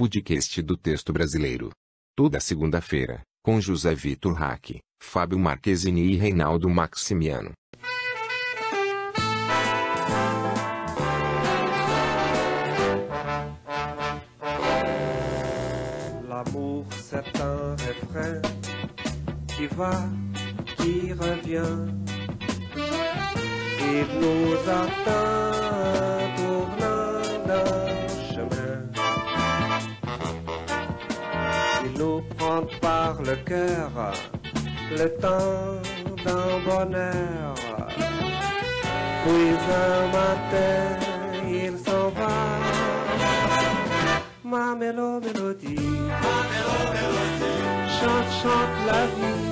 podcast do texto brasileiro. Toda segunda-feira, com José Vitor Hack, Fábio Marquezini e Reinaldo Maximiano. L'amour c'est un refrain qui va, qui revient. Il nous attend par le cœur le temps d'un bonheur. Puis un matin, il s'en va. Ma mélo mélodie, chante, chante la vie.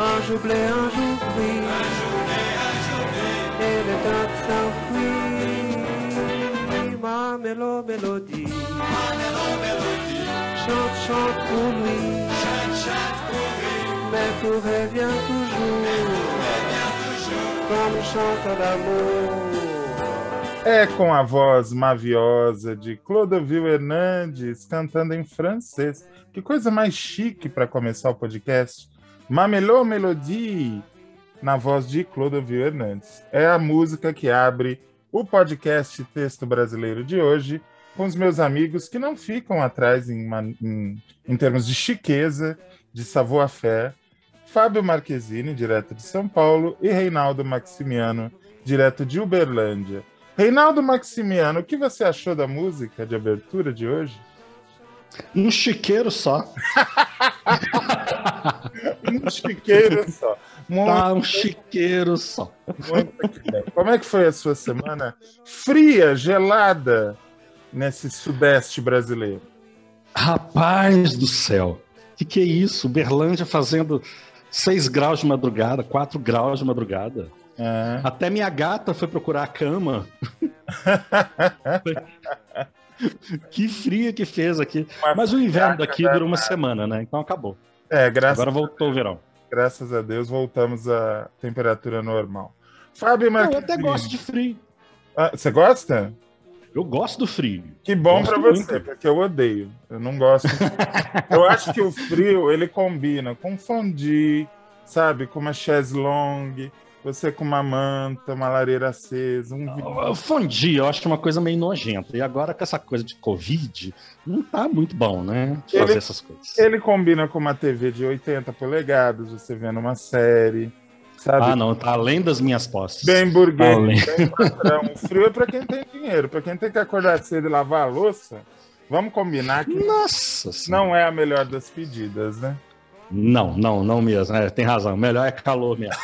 Un jour blé, un jour gris. Et le temps s'enfuit. Ma mélo mélodie, chante, chante pour lui. Mais tout revient toujours. Comme chante l'amour. É com a voz maviosa de Clodovil Hernandes cantando em francês. Que coisa mais chique para começar o podcast. Mamelô Melodie, na voz de Clodovil Hernandes. É a música que abre o podcast Texto Brasileiro de hoje, com os meus amigos que não ficam atrás em, em- em termos de chiqueza, de savoir-faire. Fábio Marquezine, direto de São Paulo, e Reinaldo Maximiano, direto de Uberlândia. Reinaldo Maximiano, o que você achou da música de abertura de hoje? Um chiqueiro só. Um chiqueiro só. Tá um chiqueiro só. Como é que foi a sua semana fria, gelada, nesse sudeste brasileiro? Rapaz do céu. Que que é isso? Berlândia fazendo 6 graus de madrugada, 4 graus de madrugada. É. Até minha gata foi procurar a cama. que fria que fez aqui. Mas o inverno daqui dura uma semana, né? Então acabou. É, graças, Agora voltou o verão. Graças a Deus voltamos à temperatura normal. Fábio Não, eu até gosto de frio. Ah, você gosta? Eu gosto do frio. Que bom pra você, muito. porque eu odeio. Eu não gosto. eu acho que o frio ele combina com fondue, sabe, com uma chaise longue, você com uma manta, uma lareira acesa, um vinho. Eu acho uma coisa meio nojenta. E agora com essa coisa de Covid, não tá muito bom, né? Fazer Ele- essas coisas. Ele combina com uma TV de 80 polegadas, você vendo uma série, sabe? Ah, não, tá além das minhas posses. Bem burguês, Além. bem patrão. Frio é pra quem tem dinheiro, pra quem tem que acordar cedo e lavar a louça. Vamos combinar que Nossa senhora. não é a melhor das pedidas, né? Não, não, não mesmo. É, tem razão. Melhor é calor mesmo.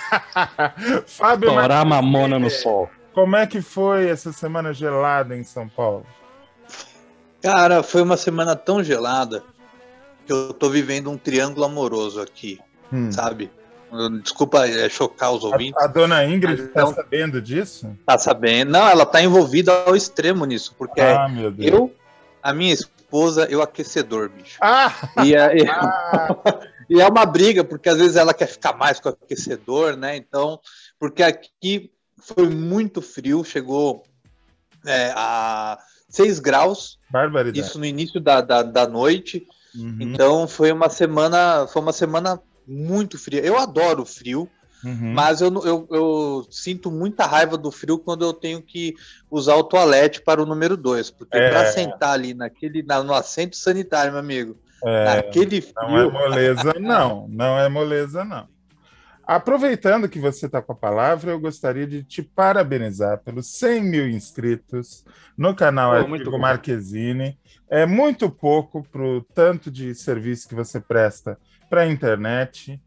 Fábio a mamona no sol. Como é que foi essa semana gelada em São Paulo? Cara, foi uma semana tão gelada que eu tô vivendo um triângulo amoroso aqui, Hum. sabe? Desculpa é, chocar os ouvintes. A, a dona Ingrid está Então- sabendo disso? Tá sabendo? Não, ela tá envolvida ao extremo nisso, porque Ah, meu Deus. eu, a minha esposa, eu aquecedor, bicho. Ah, E é, e- ah, e é uma briga, porque às vezes ela quer ficar mais com o aquecedor, né? Então, porque aqui foi muito frio, chegou é, a 6 graus, barbaridade. isso no início da, da, da noite. Uhum, Então foi uma semana, foi uma semana muito fria. Eu adoro frio, uhum. mas eu, eu, eu sinto muita raiva do frio quando eu tenho que usar o toalete para o número 2. Porque É. para sentar ali naquele, na- no assento sanitário, meu amigo, É, naquele não é frio. moleza, não. Não é moleza, não. Aproveitando que você está com a palavra, eu gostaria de te parabenizar pelos 100 mil inscritos no canal muito bom. Marquezine. É muito pouco para o tanto de serviço que você presta para a internet,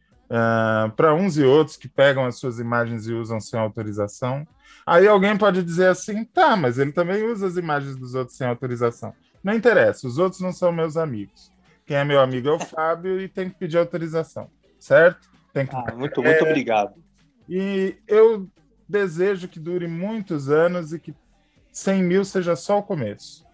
para uns e outros que pegam as suas imagens e usam sem autorização. Aí alguém pode dizer assim, tá, mas ele também usa as imagens dos outros sem autorização. Não interessa, os outros não são meus amigos. Quem é meu amigo é o Fábio e tem que pedir autorização, certo? Tem que Ah, muito, muito É. obrigado. e eu desejo que dure muitos anos e que 100 mil seja só o começo.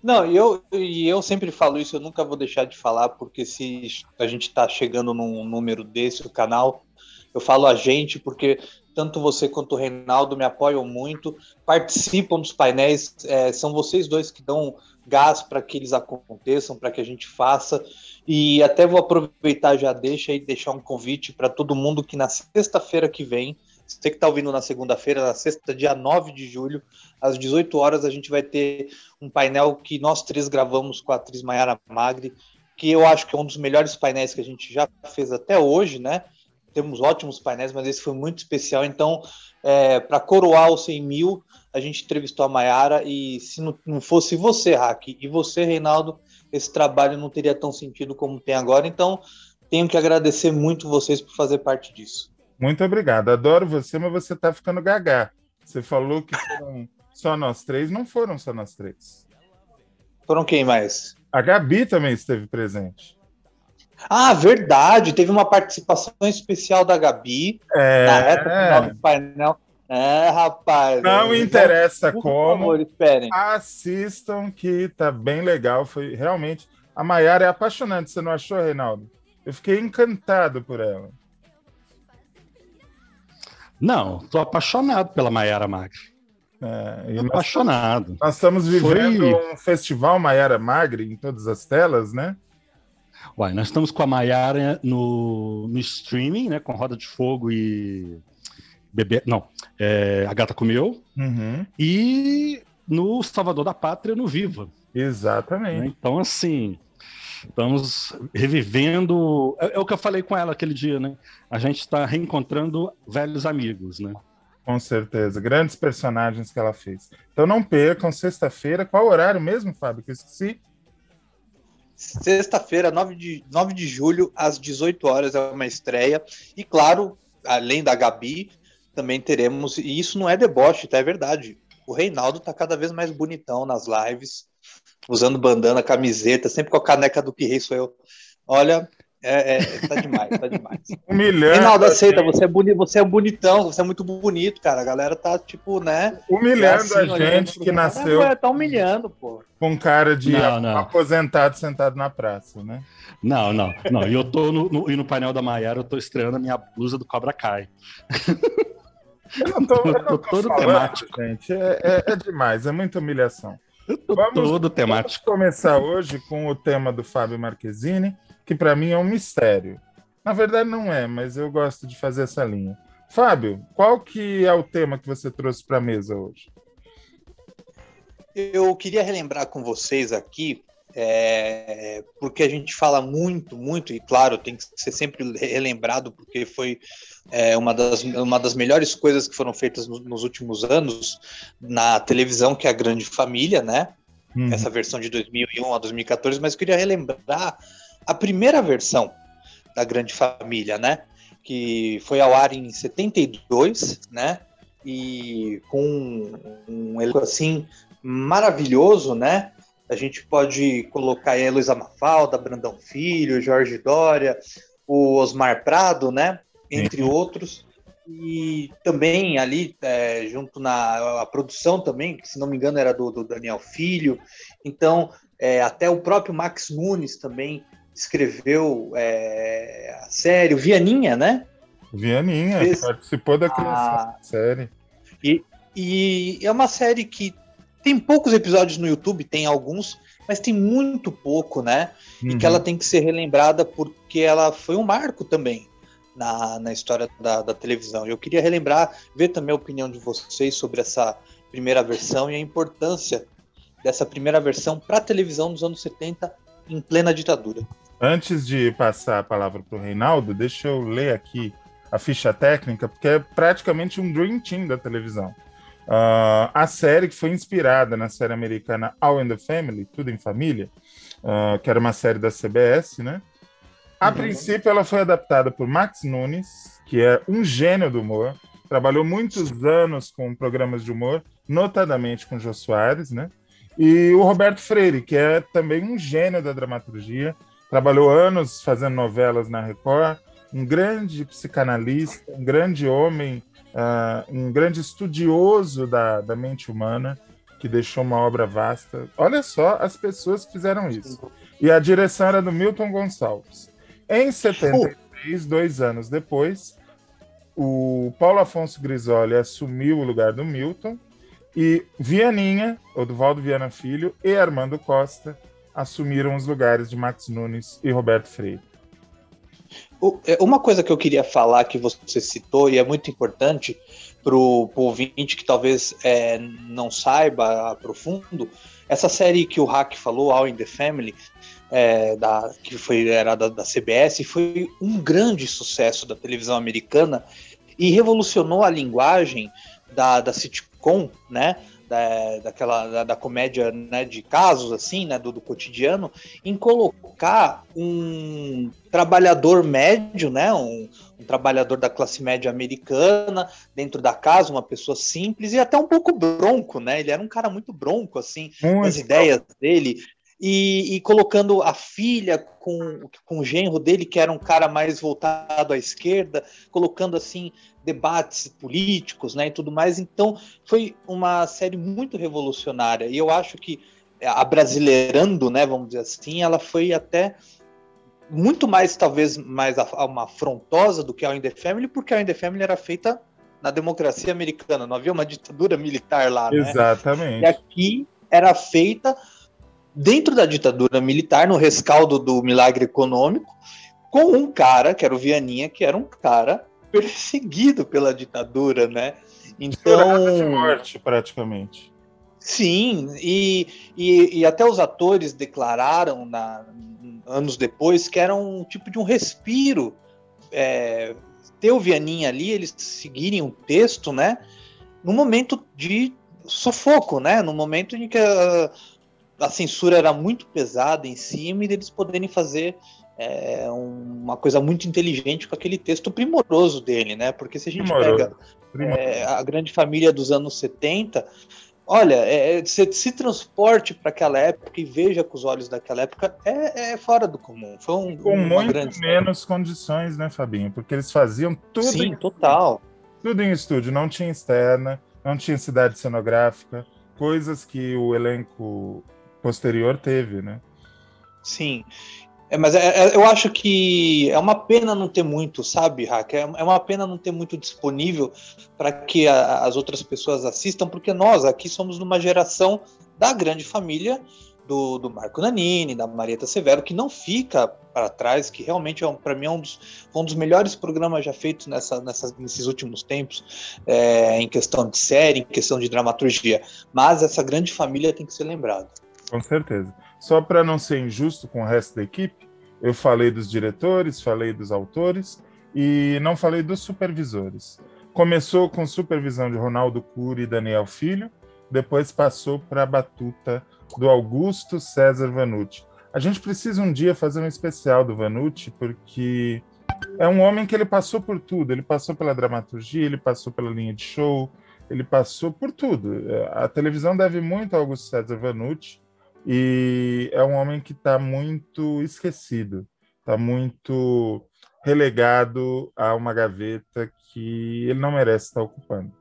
Não, e eu, e eu sempre falo isso, eu nunca vou deixar de falar, porque se a gente está chegando num número desse, o canal, eu falo a gente, porque tanto você quanto o Reinaldo me apoiam muito, participam dos painéis, é, são vocês dois que dão gás para que eles aconteçam, para que a gente faça. E até vou aproveitar já deixa e deixar um convite para todo mundo que na sexta-feira que vem, você que está ouvindo na segunda-feira, na sexta, dia 9 de julho, às 18 horas, a gente vai ter um painel que nós três gravamos com a atriz Mayara Magri, que eu acho que é um dos melhores painéis que a gente já fez até hoje, né? Temos ótimos painéis, mas esse foi muito especial. Então, é, para coroar os 100 mil, a gente entrevistou a Mayara e se não, não fosse você, Hack, e você, Reinaldo, esse trabalho não teria tão sentido como tem agora. Então, tenho que agradecer muito vocês por fazer parte disso. Muito obrigado. Adoro você, mas você tá ficando gagá. Você falou que foram só nós três, não foram só nós três. Foram quem mais? A Gabi também esteve presente. Ah, verdade. Teve uma participação especial da Gabi É, na reta final do painel. É, rapaz. não é, interessa por como. favor, esperem. Assistam que tá bem legal. Foi realmente. A Maiara é apaixonante, você não achou, Reinaldo? Eu fiquei encantado por ela. Não, tô apaixonado pela Mayara Magri. É, Tô nós, apaixonado. nós estamos vivendo Foi- um festival Maiara Magri em todas as telas, né? Uai, nós estamos com a Mayara no, no streaming, né? Com Roda de Fogo e Bebê. Não, é, A Gata Comeu. Uhum, E no Salvador da Pátria, no Viva. né? exatamente. Então, assim, estamos revivendo. É, é o que eu falei com ela aquele dia, né? A gente está reencontrando velhos amigos, né? Com certeza. Grandes personagens que ela fez. Então não percam, sexta-feira. Qual horário mesmo, Fábio? Que eu esqueci. Sexta-feira, 9 de, 9 de julho, às 18 horas, é uma estreia. E claro, além da Gabi, também teremos. E isso não é deboche, tá? É verdade. O Reinaldo tá cada vez mais bonitão nas lives, usando bandana, camiseta, sempre com a caneca do que rei sou eu. Olha, é, é, tá demais, tá demais. Humilhando, Reinaldo, a aceita, gente, você é, boni, você é bonitão, você é muito bonito, cara. A galera tá, tipo, né? humilhando assim, a gente que cara. nasceu Ah, Tá humilhando, pô. com cara de Não, não. aposentado sentado na praça, né? Não, não, não. E eu tô no, no- e no painel da Mayara, eu tô estreando a minha blusa do Cobra Kai. Eu não tô, eu não Tô tô todo falando, temático. gente. É, é- é demais, é muita humilhação. Eu tô Vamos- todo Vamos temático. começar hoje com o tema do Fábio Marquezine, que para mim é um mistério. Na verdade não é, mas eu gosto de fazer essa linha. Fábio, qual que é o tema que você trouxe para a mesa hoje? Eu queria relembrar com vocês aqui, é, porque a gente fala muito, muito, e claro, tem que ser sempre relembrado, porque foi é, uma, das, uma das melhores coisas que foram feitas no- nos últimos anos na televisão, que é a Grande Família, né? Uhum. Essa versão de 2001 a 2014, mas eu queria relembrar a primeira versão da Grande Família, né? Que foi ao ar em 72, né? E com um elenco assim maravilhoso, né? A gente pode colocar aí a Luísa Mafalda, Brandão Filho, Jorge Dória, o Osmar Prado, né? Entre outros. E também ali, é, junto na a produção também, que se não me engano era do, do Daniel Filho. Então, é, até o próprio Max Nunes também escreveu é, a série, o Vianinha, né? Vianinha Fez- participou da criação Ah. da série. E é uma série que tem poucos episódios no YouTube, tem alguns, mas tem muito pouco, né? E Uhum. que ela tem que ser relembrada porque ela foi um marco também na, na história da, da televisão. Eu queria relembrar, ver também a opinião de vocês sobre essa primeira versão e a importância dessa primeira versão para a televisão nos anos 70, em plena ditadura. Antes de passar a palavra para o Reinaldo, deixa eu ler aqui a ficha técnica, porque é praticamente um Dream Team da televisão. Ah, a série que foi inspirada na série americana All in the Family, Tudo em Família, ah, que era uma série da CBS, né? A Uhum. princípio, ela foi adaptada por Max Nunes, que é um gênio do humor, trabalhou muitos anos com programas de humor, notadamente com Jô Soares, né? E o Roberto Freire, que é também um gênio da dramaturgia, trabalhou anos fazendo novelas na Record, um grande psicanalista, um grande homem, ah, um grande estudioso da, da mente humana, que deixou uma obra vasta. Olha só as pessoas que fizeram isso. E a direção era do Milton Gonçalves. Em 73, dois anos depois, o Paulo Afonso Grisoli assumiu o lugar do Milton E Vianinha, Oduvaldo Viana Filho e Armando Costa assumiram os lugares de Max Nunes e Roberto Freire. É, uma coisa que eu queria falar que você citou e é muito importante para o ouvinte que talvez é, não saiba a profundo, essa série que o Hack falou, All in the Family, é, da, que foi era da, da CBS, foi um grande sucesso da televisão americana e revolucionou a linguagem da, da sitcom, né? Da, daquela da, da, comédia né, de casos assim né do, do, cotidiano em colocar um trabalhador médio né um, um, trabalhador da classe média americana dentro da casa uma pessoa simples e até um pouco bronco né? Ele era um cara muito bronco assim muito as ideias dele e, e, colocando a filha com, com o genro dele, que era um cara mais voltado à esquerda, colocando assim debates políticos né, e tudo mais. Então, foi uma série muito revolucionária. E eu acho que a Brasileirando, né, vamos dizer assim, ela foi até muito mais, talvez, mais uma afrontosa do que a In The Family, porque a In The Family era feita na democracia americana, não havia uma ditadura militar lá, né? Exatamente. E aqui era feita dentro da ditadura militar, no rescaldo do milagre econômico, com um cara, que era o Vianinha, que era um cara perseguido pela ditadura, né? Então. de morte, praticamente. Sim, e, e, e, até os atores declararam na, anos depois que era um tipo de um respiro. É, ter o Vianinha ali, eles seguirem o texto, né? No momento de sufoco, né? No momento em que a, a censura era muito pesada em cima e deles poderem fazer é, uma coisa muito inteligente com aquele texto primoroso dele, né? Porque se a gente primoroso. pega é, a grande família dos anos 70, olha, é, se, se transporte para aquela época e veja com os olhos daquela época, é, é fora do comum. Foi um, com muito menos condições, né, Fabinho? Porque eles faziam tudo. Sim, em, total. Tudo em estúdio, não tinha externa, não tinha cidade cenográfica, coisas que o elenco posterior teve, né? Sim. É, mas é, é, eu acho que é uma pena não ter muito, sabe, Hack? É, é uma pena não ter muito disponível para que a, as outras pessoas assistam, porque nós aqui somos numa geração da grande família do, do Marco Nanini, da Marieta Severo, que não fica para trás, que realmente, é um, para mim, é um dos, um dos melhores programas já feitos nessa, nessa nesses últimos tempos, é, em questão de série, em questão de dramaturgia. Mas essa grande família tem que ser lembrada. Com certeza. Só para não ser injusto com o resto da equipe, eu falei dos diretores, falei dos autores e não falei dos supervisores. Começou com supervisão de Ronaldo Cury e Daniel Filho, depois passou para a batuta do Augusto César Vanucci. A gente precisa um dia fazer um especial do Vanucci, porque é um homem que ele passou por tudo. Ele passou pela dramaturgia, ele passou pela linha de show, ele passou por tudo. A televisão deve muito ao Augusto César Vanucci, e é um homem que está muito esquecido, está muito relegado a uma gaveta que ele não merece estar ocupando.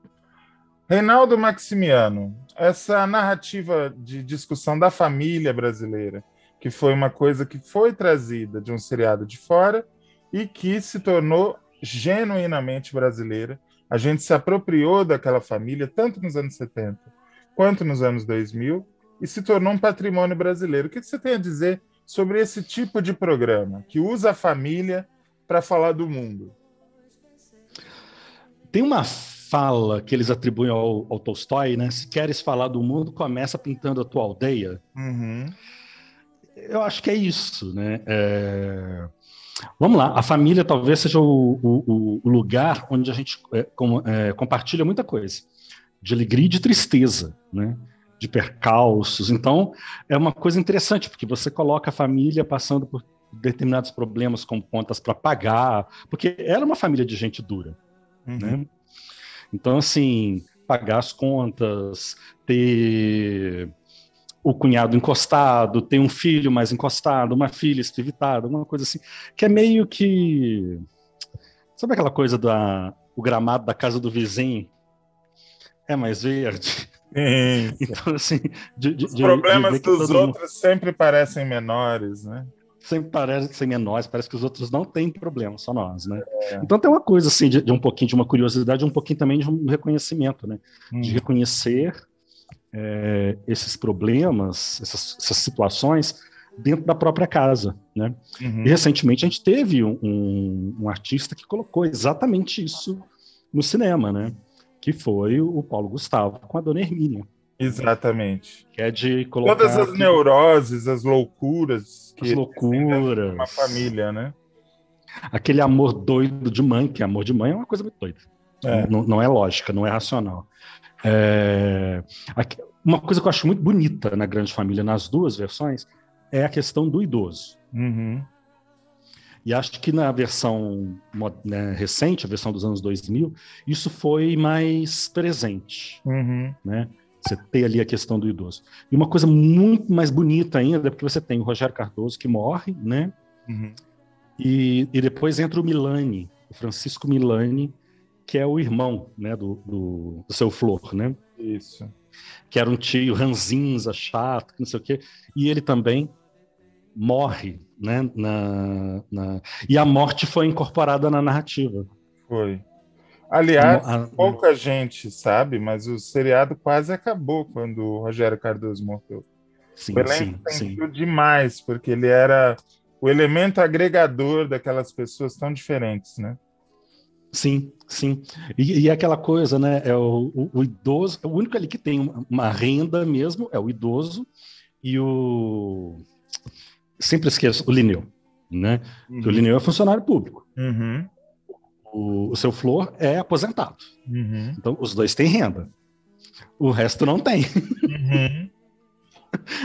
Reinaldo Maximiano, essa narrativa de discussão da família brasileira, que foi uma coisa que foi trazida de um seriado de fora e que se tornou genuinamente brasileira. A gente se apropriou daquela família, tanto nos anos 70 quanto nos anos 2000, e se tornou um patrimônio brasileiro. O que você tem a dizer sobre esse tipo de programa que usa a família para falar do mundo? Tem uma fala que eles atribuem ao, ao, Tolstói, né? Se queres falar do mundo, começa pintando a tua aldeia. Uhum. Eu acho que é isso, né? É... Vamos lá, a família talvez seja o, o, o lugar onde a gente é, com, é, compartilha muita coisa, de alegria e de tristeza, né? De percalços. Então, é uma coisa interessante, porque você coloca a família passando por determinados problemas como contas para pagar, porque era uma família de gente dura, uhum. né? Então, assim, pagar as contas, ter o cunhado encostado, ter um filho mais encostado, uma filha espivitada, uma coisa assim, que é meio que... Sabe aquela coisa da o gramado da casa do vizinho é mais verde? Então, assim, de, de, Os problemas de dos outros mundo... sempre parecem menores, né? Sempre parecem menores, parece que os outros não têm problema, só nós, né? É. Então tem uma coisa assim de, de, um pouquinho de uma curiosidade, um pouquinho também de um reconhecimento, né? Hum. De reconhecer é, esses problemas, essas, essas, situações dentro da própria casa, né? Uhum. E recentemente a gente teve um, um, um, artista que colocou exatamente isso no cinema, né? Que foi o Paulo Gustavo com a Dona Hermínia. Exatamente. Que é de colocar todas as neuroses, as loucuras, as loucuras, uma família, né? Aquele amor doido de mãe, que amor de mãe é uma coisa muito doida. É. Não, não, é lógica, não é racional. É... Uma coisa que eu acho muito bonita na Grande Família, nas duas versões, é a questão do idoso. Uhum. E acho que na versão né, recente, a versão dos anos 2000, isso foi mais presente. Uhum. Né? Você tem ali a questão do idoso. E uma coisa muito mais bonita ainda, porque você tem o Rogério Cardoso que morre, né? Uhum. E, e depois entra o Milani, o Francisco Milani, que é o irmão né, do, do, do seu Flor, né? Isso. Que era um tio ranzinza, chato, não sei o quê. E ele também morre, né? Na, na... E a morte foi incorporada na narrativa. Foi. Aliás, a... pouca gente sabe, mas o seriado quase acabou quando o Rogério Cardoso morreu. Sim, o sim, sim. demais, porque ele era o elemento agregador daquelas pessoas tão diferentes, né? Sim, sim. E, e é aquela coisa, né? É o, o, o, idoso, o único ali que tem uma, renda mesmo é o idoso e o. Sempre esqueço, o Lineu, né? Uhum. O Lineu é funcionário público. Uhum. O, o, seu Flor é aposentado. Uhum. Então, os dois têm renda. O resto não tem. Uhum.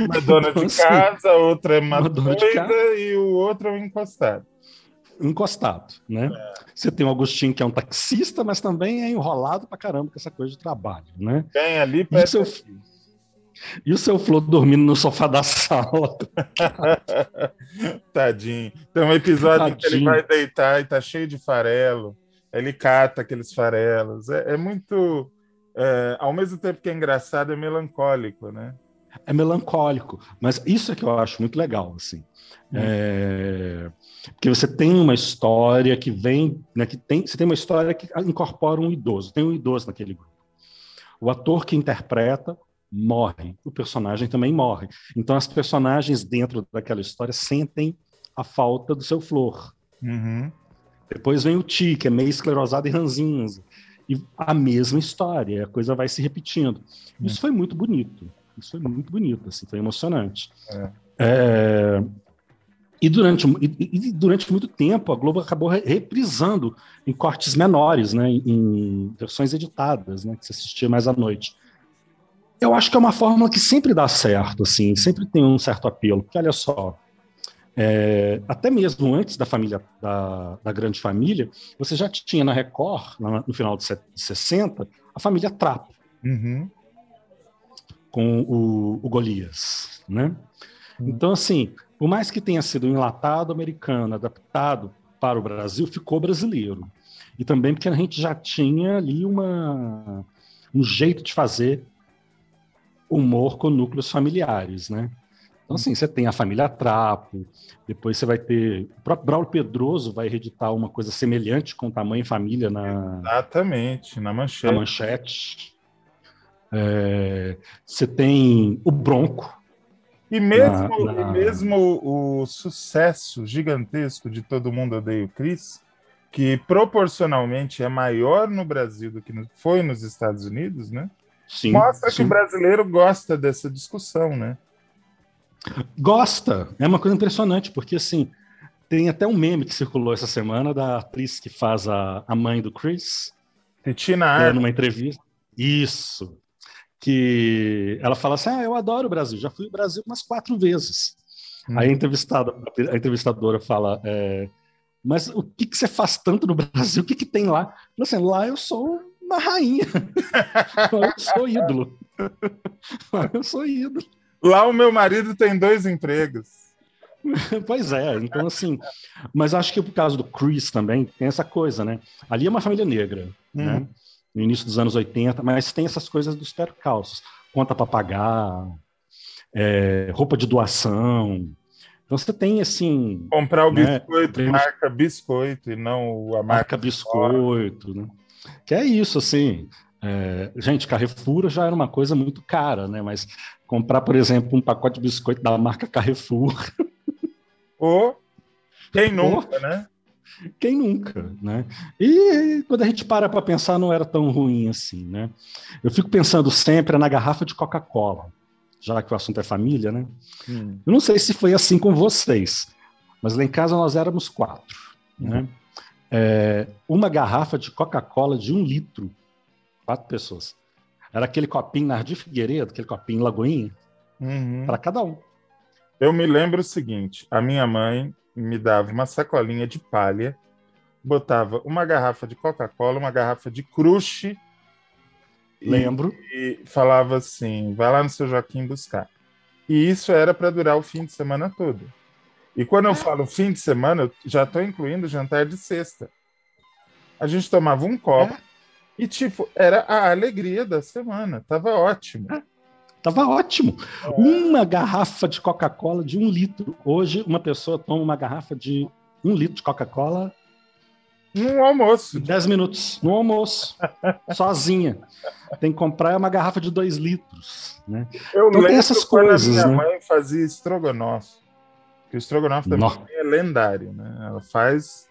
Uma dona então, de assim, casa, outra é uma, doida e o outro é um encostado. Encostado, né? É. Você tem o Agostinho, que é um taxista, mas também é enrolado pra caramba com essa coisa de trabalho, né? Tem ali e o, seu, e o seu Flor dormindo no sofá da sala. Tadinho. Tem um episódio Tadinho. que ele vai deitar e tá cheio de farelo. Ele cata aqueles farelos. É, é muito. É, ao mesmo tempo que é engraçado, é melancólico, né? é melancólico, mas isso é que eu acho muito legal, assim. Hum. É... Porque você tem uma história que vem, né, que tem, você tem uma história que incorpora um idoso, tem um idoso naquele grupo. O ator que interpreta morre, o personagem também morre. Então as personagens dentro daquela história sentem a falta do seu flor. Uhum. Depois vem o Ti, que é meio esclerosado e ranzinza. E a mesma história, a coisa vai se repetindo. Uhum. Isso foi muito bonito. Isso foi muito bonito, assim, foi emocionante. É. É, e, durante, e, e, durante muito tempo a Globo acabou reprisando em cortes menores, né, em, versões editadas, né, que se assistia mais à noite. Eu acho que é uma fórmula que sempre dá certo, assim, sempre tem um certo apelo, porque olha só, é, até mesmo antes da família da, da, grande família, você já tinha na Record, no final de 60, a família Trapo. Uhum com o, o Golias, né? Hum. Então, assim, por mais que tenha sido enlatado americano, adaptado para o Brasil, ficou brasileiro. E também porque a gente já tinha ali uma, um jeito de fazer humor com núcleos familiares, né? Então, assim, você tem a família Trapo, depois você vai ter. O próprio Braulio Pedroso vai reeditar uma coisa semelhante com tamanho e família na. Exatamente, na manchete. Na manchete. É, você tem o Bronco. E mesmo, na, na... E mesmo o sucesso gigantesco de Todo Mundo Odeia o Chris, que proporcionalmente é maior no Brasil do que foi nos Estados Unidos, né? Sim, Mostra sim. que o brasileiro gosta dessa discussão, né? Gosta. É uma coisa impressionante, porque assim, tem até um meme que circulou essa semana da atriz que faz a, a mãe do Chris. Titina é, numa entrevista. Isso que ela fala assim: Ah, eu adoro o Brasil, já fui ao Brasil umas quatro vezes. Hum. Aí a, entrevistada, a entrevistadora fala: é, Mas o que, que você faz tanto no Brasil? O que, que tem lá? Assim, lá eu sou uma rainha. eu sou ídolo. eu sou ídolo. Lá o meu marido tem dois empregos. pois é, então assim, mas acho que por causa do Chris também tem essa coisa, né? Ali é uma família negra, né? no início dos anos 80, mas tem essas coisas dos percalços, conta para pagar, é, roupa de doação. Então você tem assim. Comprar o né, biscoito, marca biscoito e não a marca, marca biscoito, né? Que é isso, assim. É, gente, Carrefour já era uma coisa muito cara, né? Mas comprar, por exemplo, um pacote de biscoito da marca Carrefour. Ou quem nunca, né? Quem nunca, né? E quando a gente para para pensar, não era tão ruim assim, né? Eu fico pensando sempre na garrafa de Coca-Cola, já que o assunto é família, né? Hum. Eu não sei se foi assim com vocês, mas lá em casa nós éramos quatro, né? É, uma garrafa de Coca-Cola de um litro, quatro pessoas. Era aquele copinho Nardi Figueiredo, aquele copinho Lagoinha, Uhum. para cada um. Eu me lembro o seguinte: a minha mãe me dava uma sacolinha de palha, botava uma garrafa de Coca-Cola, uma garrafa de crush e, Lembro. e falava assim: vai lá no seu Joaquim buscar. E isso era para durar o fim de semana todo. E quando eu falo fim de semana, eu já estou incluindo jantar de sexta. A gente tomava um copo e, tipo, era a alegria da semana. Tava ótimo. Tava ótimo. Uma garrafa de Coca-Cola de um litro. Hoje, uma pessoa toma uma garrafa de um litro de Coca-Cola Um almoço. 10 minutos, no almoço, sozinha. Tem que comprar uma garrafa de dois litros. Né? Eu Então lembro essas quando coisas, a minha né? mãe fazia estrogonofe. Que o estrogonofe também Nó. é lendário, né? Ela faz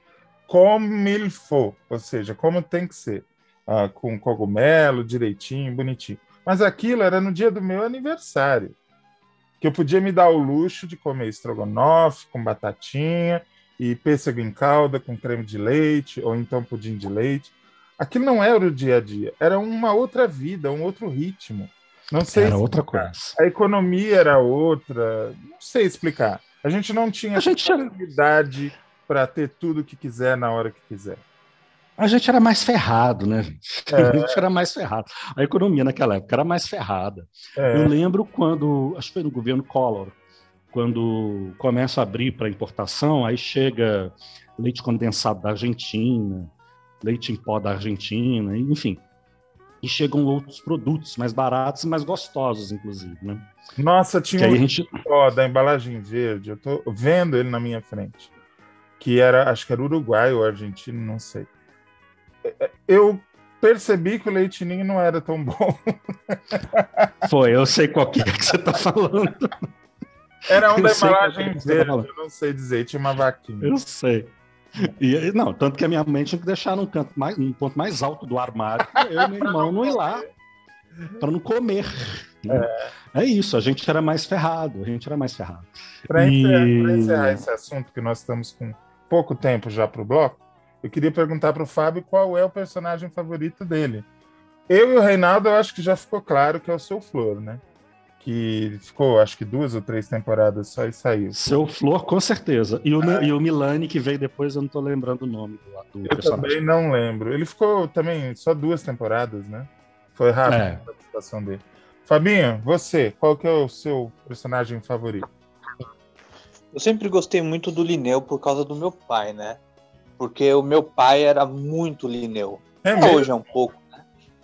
como il faut, ou seja, como tem que ser. Ah, com cogumelo, direitinho, bonitinho. Mas aquilo era no dia do meu aniversário. Que eu podia me dar o luxo de comer estrogonofe com batatinha e pêssego em calda com creme de leite, ou então pudim de leite. Aquilo não era o dia a dia, era uma outra vida, um outro ritmo. Não sei Era se- outra coisa. a economia era outra, não sei explicar. A gente não tinha A gente possibilidade para ter tudo que quiser na hora que quiser. A gente era mais ferrado, né? É. A gente era mais ferrado. A economia naquela época era mais ferrada. É, Eu lembro quando, acho que foi no governo Collor, quando começa a abrir para importação, aí chega leite condensado da Argentina, leite em pó da Argentina, enfim. E chegam outros produtos mais baratos e mais gostosos, inclusive, né? Nossa, tinha um gente ó, da embalagem verde, eu tô vendo ele na minha frente, que era, acho que era uruguai ou argentino, não sei. É, Eu percebi que o leite ninho não era tão bom. foi, eu sei qual que é que você está falando. Era um Eu da qual embalagem tá verde, eu não sei dizer, tinha uma vaquinha. Eu sei. E, não, tanto que a minha mãe tinha que deixar num canto mais, num ponto mais alto do armário, pra eu e meu irmão não ir lá para não comer. né? É. isso, a gente era mais ferrado, a gente era mais ferrado. Para encerrar, E- pra encerrar esse assunto, que nós estamos com pouco tempo já para o bloco, eu queria perguntar para o Fábio qual é o personagem favorito dele. Eu e o Reinaldo, eu acho que já ficou claro que é o seu Flor, né? Que ficou, acho que duas ou três temporadas só e saiu. Seu Flor, com certeza. E o, e o Milani, que veio depois, eu não tô lembrando o nome do, do Eu personagem. também não lembro. Ele ficou também só duas temporadas, né? Foi rápido É. a participação dele. Fabinho, você, qual que é o seu personagem favorito? Eu sempre gostei muito do Lineu por causa do meu pai, né? Porque o meu pai era muito Lineu. É hoje é um pouco?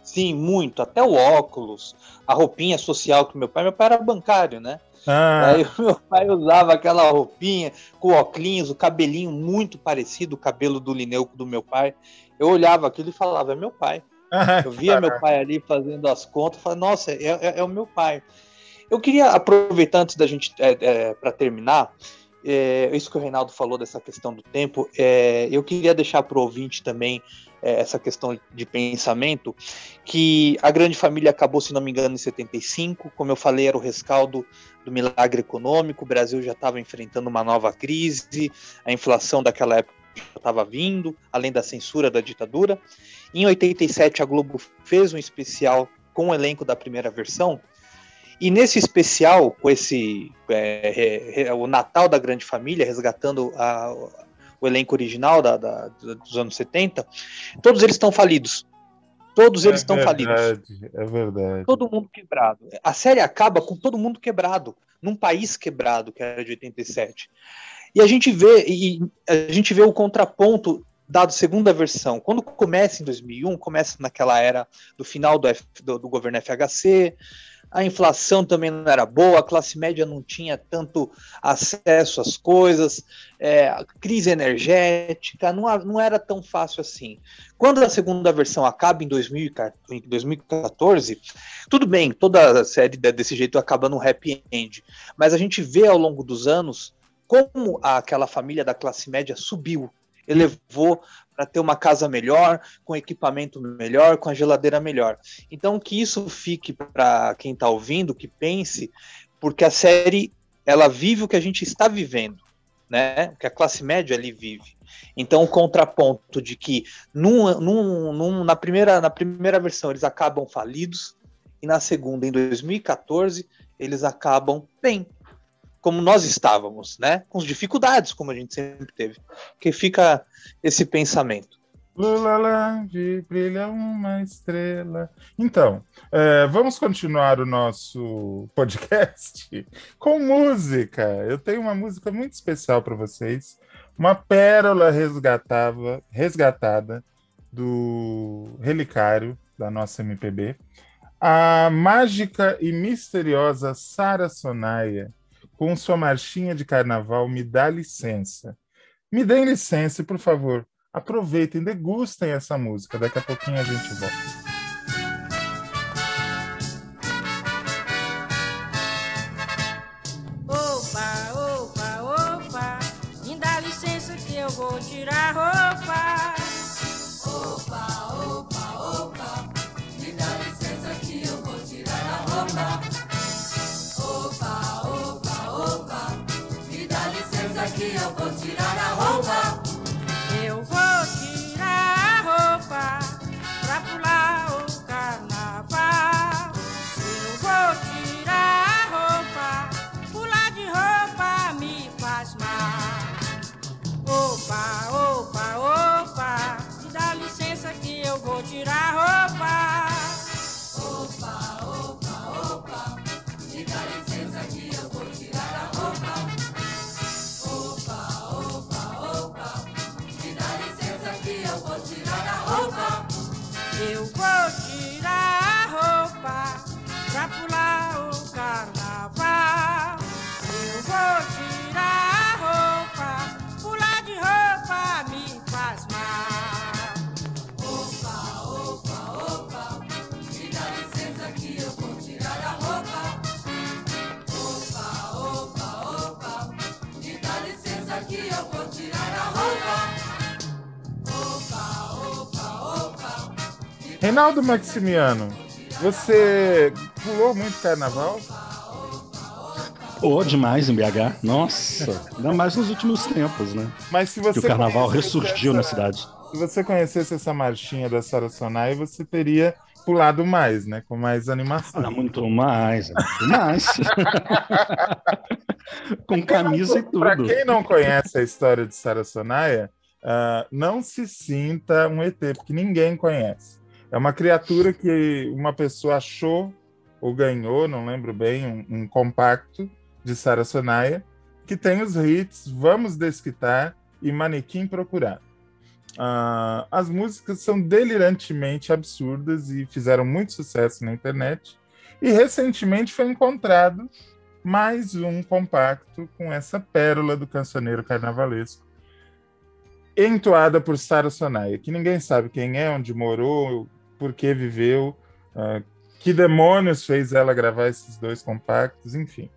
Sim, muito. Até o óculos, a roupinha social que meu pai, meu pai era bancário, né? Ah, Aí o meu pai usava aquela roupinha com óculos, o cabelinho muito parecido, o cabelo do Lineu do meu pai. Eu olhava aquilo e falava, é meu pai. Eu via meu pai ali fazendo as contas, falava, nossa, é, é- é o meu pai. Eu queria aproveitar antes da gente, para terminar, é, isso que o Reinaldo falou dessa questão do tempo, é, eu queria deixar para o ouvinte também é, essa questão de pensamento, que a grande família acabou, se não me engano, em 75, como eu falei, era o rescaldo do milagre econômico, o Brasil já estava enfrentando uma nova crise, a inflação daquela época estava vindo, além da censura da ditadura. Em 87, a Globo fez um especial com o elenco da primeira versão. E nesse especial, com esse é, é, o Natal da Grande Família, resgatando a- o elenco original da- da- dos anos 70, todos eles estão falidos. Todos eles estão é falidos. verdade, É verdade. Todo mundo quebrado. A série acaba com todo mundo quebrado, num país quebrado, que era de 87. E a gente vê, e a gente vê o contraponto dado segunda versão. Quando começa em 2001, começa naquela era do final do, F- do- do governo FHC, a inflação também não era boa, a classe média não tinha tanto acesso às coisas, é, crise energética, não, não era tão fácil assim. Quando a segunda versão acaba em 2014, tudo bem, toda a série desse jeito acaba no happy end, mas a gente vê ao longo dos anos como aquela família da classe média subiu, elevou para ter uma casa melhor, com equipamento melhor, com a geladeira melhor. Então que isso fique para quem está ouvindo, que pense, porque a série ela vive o que a gente está vivendo, né? Que a classe média ali vive. Então o contraponto de que num, num, num, na, primeira, na primeira versão eles acabam falidos e na segunda, em 2014, eles acabam bem, como nós estávamos, né? Com dificuldades, como a gente sempre teve. Que fica esse pensamento. Lula lá, brilha uma estrela. Então, é, vamos continuar o nosso podcast com música. Eu tenho uma música muito especial para vocês, uma pérola resgatava, resgatada do relicário da nossa MPB, a mágica e misteriosa Sara Sonaia com sua marchinha de carnaval Me Dá Licença. Me deem licença, por favor. Aproveitem, degustem essa música. Daqui a pouquinho a gente volta. Reinaldo Maximiano, você pulou muito carnaval? Pô, demais em BH. Nossa, ainda mais nos últimos tempos, né? Mas se você que o carnaval ressurgiu essa, na cidade. Se você conhecesse essa marchinha da Sara Sonai, você teria pulado mais, né? Com mais animação. Ah, muito mais, muito mais. Com camisa e tudo. Para quem não conhece a história de Sara Sonaia, uh, não se sinta um ET, porque ninguém conhece. É uma criatura que uma pessoa achou ou ganhou, não lembro bem, um, um compacto de Sara Sonaia, que tem os hits Vamos Desquitar e Manequim Procurar. Uh, as músicas são delirantemente absurdas e fizeram muito sucesso na internet. E recentemente foi encontrado mais um compacto com essa pérola do cancioneiro carnavalesco, entoada por Sara Sonaia, que ninguém sabe quem é, onde morou, por que viveu, uh, que demônios fez ela gravar esses dois compactos, enfim.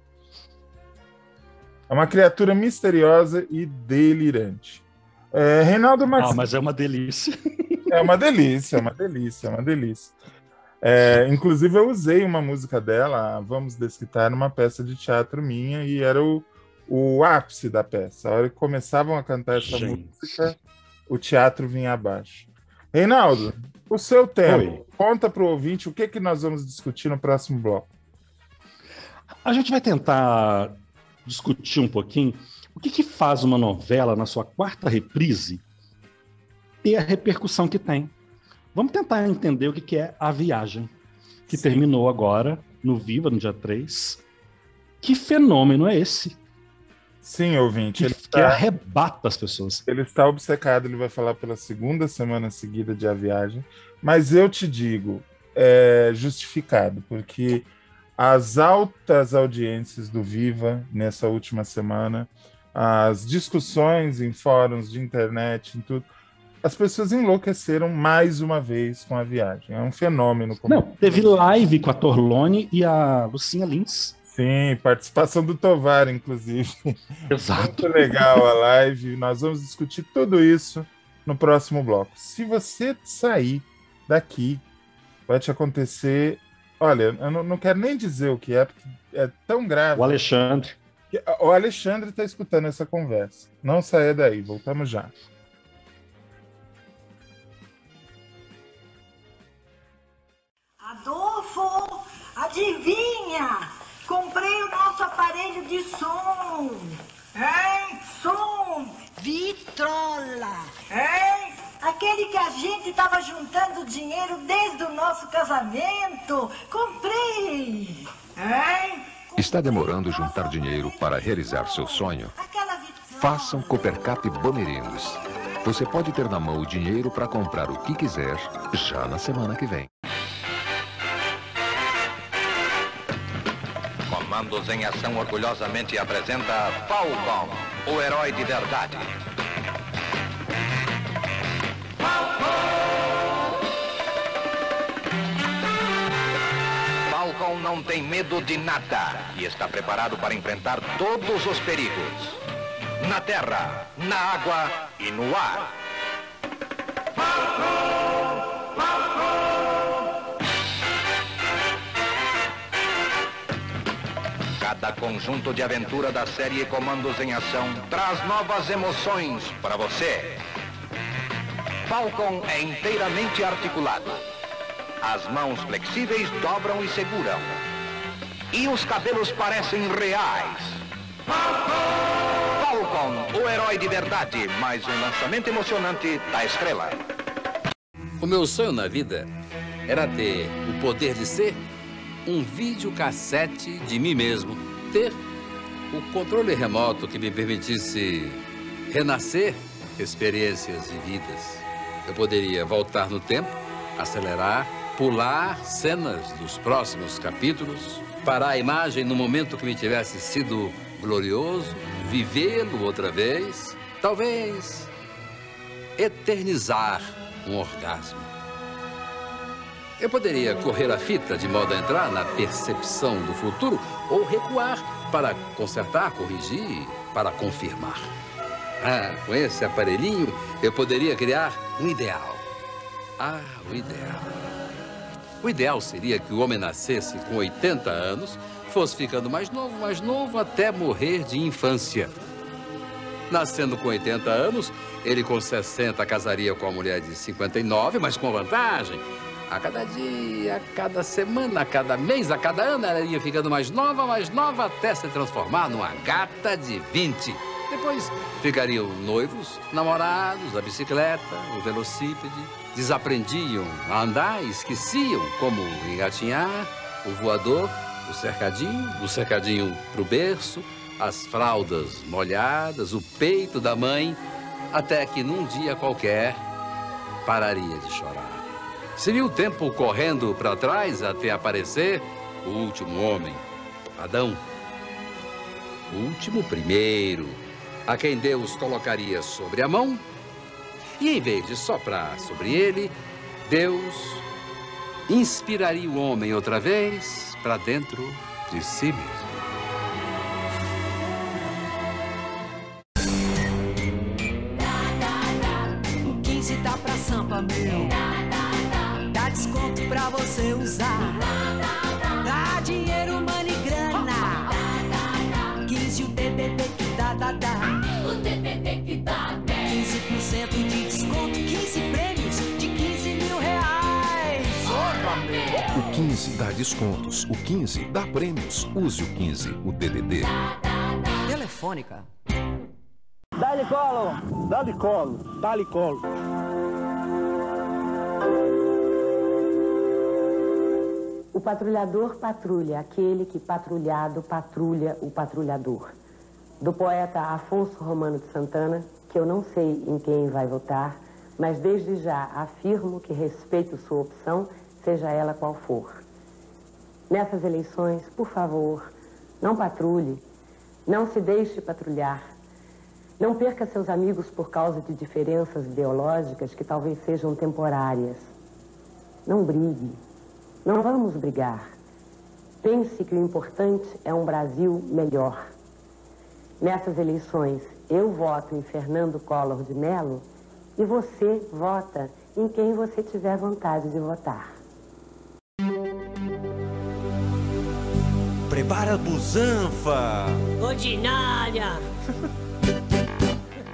É uma criatura misteriosa e delirante. É, Reinaldo Martins. Ah, mas é uma delícia. É uma delícia, é uma delícia, é uma delícia. É, inclusive, eu usei uma música dela, Vamos Desquitar, numa peça de teatro minha, e era o, o ápice da peça. A hora que começavam a cantar essa Gente. música, o teatro vinha abaixo. Reinaldo, o seu tempo. Oi. Conta para o ouvinte o que, que nós vamos discutir no próximo bloco. A gente vai tentar discutir um pouquinho o que, que faz uma novela na sua quarta reprise ter a repercussão que tem. Vamos tentar entender o que, que é a viagem, que Sim. terminou agora no Viva, no dia 3. Que fenômeno é esse? Sim, ouvinte. Ele que, tá, arrebata as pessoas. Ele está obcecado, ele vai falar pela segunda semana seguida de A Viagem. Mas eu te digo, é justificado, porque as altas audiências do Viva nessa última semana, as discussões em fóruns de internet, em tudo. As pessoas enlouqueceram mais uma vez com a viagem. É um fenômeno. Não, teve live com a Torlone e a Lucinha Lins. Sim, participação do Tovar, inclusive. Exato. Muito legal a live. Nós vamos discutir tudo isso no próximo bloco. Se você sair daqui, vai te acontecer. Olha, eu não, não quero nem dizer o que é, porque é tão grave. O Alexandre. que- O Alexandre está escutando essa conversa. Não saia daí, voltamos já. Adolfo, adivinha? Comprei o nosso aparelho de som. Hein? Som. Vitrola. Hein? Aquele que a gente estava juntando dinheiro desde o nosso casamento. Comprei. Hein? Está demorando juntar dinheiro para realizar seu sonho? Aquela vitrola. Faça um Coopercap Bomerinos. Você pode ter na mão o dinheiro para comprar o que quiser já na semana que vem. Comandos em Ação orgulhosamente apresenta Falcon, o herói de verdade. Falcon não tem medo de nada e está preparado para enfrentar todos os perigos. Na terra, na água e no ar. Cada conjunto de aventura da série Comandos em Ação traz novas emoções para você. Falcon é inteiramente articulado. As mãos flexíveis dobram e seguram. E os cabelos parecem reais. Falcon, o herói de verdade, mais um lançamento emocionante da estrela. O meu sonho na vida era ter o poder de ser um videocassete de mim mesmo. Ter o controle remoto que me permitisse renascer experiências e vidas. Eu poderia voltar no tempo, acelerar, pular cenas dos próximos capítulos, parar a imagem no momento que me tivesse sido glorioso, vivê-lo outra vez, talvez eternizar um orgasmo. Eu poderia correr a fita de modo a entrar na percepção do futuro ou recuar para consertar, corrigir, para confirmar. Ah, com esse aparelhinho eu poderia criar um ideal. Ah, o ideal. O ideal seria que o homem nascesse com 80 anos, fosse ficando mais novo, mais novo, até morrer de infância. Nascendo com 80 anos, ele com 60 casaria com a mulher de 59, mas com vantagem. A cada dia, a cada semana, a cada mês, a cada ano, ela ia ficando mais nova, mais nova, até se transformar numa gata de 20. Depois ficariam noivos, namorados, a bicicleta, o velocípede, desaprendiam a andar, esqueciam como engatinhar, o voador, o cercadinho, o cercadinho pro berço, as fraldas molhadas, o peito da mãe, até que num dia qualquer pararia de chorar. Seria o tempo correndo para trás até aparecer o último homem, Adão. O último primeiro, a quem Deus colocaria sobre a mão, e em vez de soprar sobre ele, Deus inspiraria o homem outra vez para dentro de si mesmo. O 15 tá meu. O 15 dá descontos, o 15 dá prêmios. Use o 15, o DDD. Telefônica. Dá-lhe colo, dá-lhe colo, dá-lhe colo. O patrulhador patrulha, aquele que patrulhado patrulha o patrulhador. Do poeta Afonso Romano de Santana, que eu não sei em quem vai votar, mas desde já afirmo que respeito sua opção, seja ela qual for. Nessas eleições, por favor, não patrulhe, não se deixe patrulhar. Não perca seus amigos por causa de diferenças ideológicas que talvez sejam temporárias. Não brigue. Não vamos brigar. Pense que o importante é um Brasil melhor. Nessas eleições, eu voto em Fernando Collor de Mello e você vota em quem você tiver vontade de votar. Prepara a busanfa. Ordinária.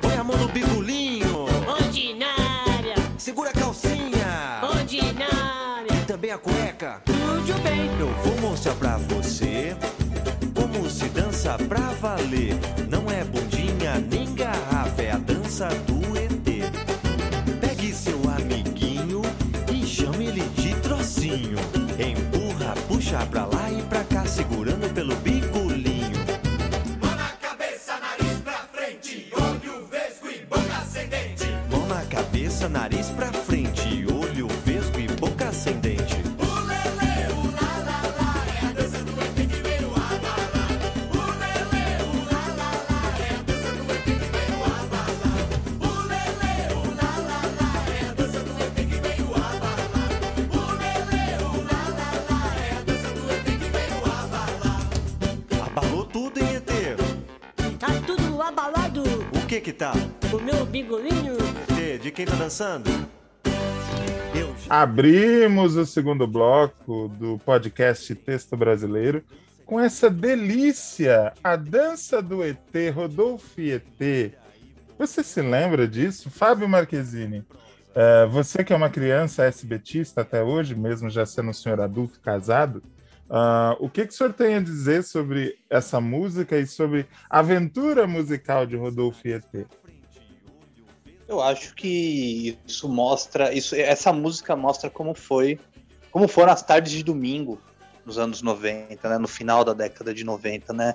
Põe a mão no bigolinho. Ordinária. Segura a calcinha. Ordinária. E também a cueca. Tudo bem. Eu vou mostrar pra você como se dança pra valer. Não é bundinha nem garrafa, é a dança do ET. Pegue seu amiguinho e chame ele de trocinho. Empurra, puxa pra lá que que tá? O meu bigolinho. ET, de quem tá dançando? Eu Abrimos o segundo bloco do podcast Texto Brasileiro com essa delícia, a dança do ET, Rodolfo e ET. Você se lembra disso? Fábio Marquezine, eh, você que é uma criança SBTista até hoje, mesmo já sendo um senhor adulto casado, ah, o que, que o senhor tem a dizer sobre essa música e sobre a aventura musical de Rodolfo ET? Eu acho que isso mostra, isso, essa música mostra como foi, como foram as tardes de domingo nos anos 90, né, no final da década de 90, né?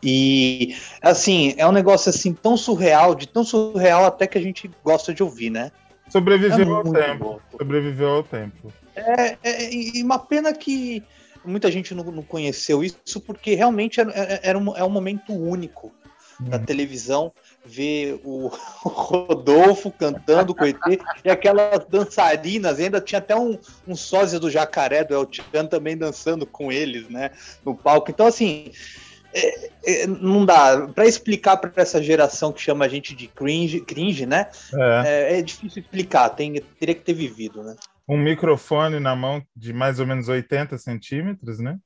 E assim, é um negócio assim tão surreal, de tão surreal até que a gente gosta de ouvir, né? Sobreviveu É ao tempo. louco. Sobreviveu ao tempo. É, é, e uma pena que muita gente não, não conheceu isso, porque realmente era, era um, é um momento único da televisão ver o, o Rodolfo cantando com o ET e aquelas dançarinas, ainda tinha até um, um sósia do Jacaré, do El Chan, também dançando com eles, né, no palco. Então, assim, é, é, não dá. Para explicar para essa geração que chama a gente de cringe, cringe né, É. é, é difícil explicar, tem, teria que ter vivido, né. Um microfone na mão de mais ou menos 80 centímetros, né?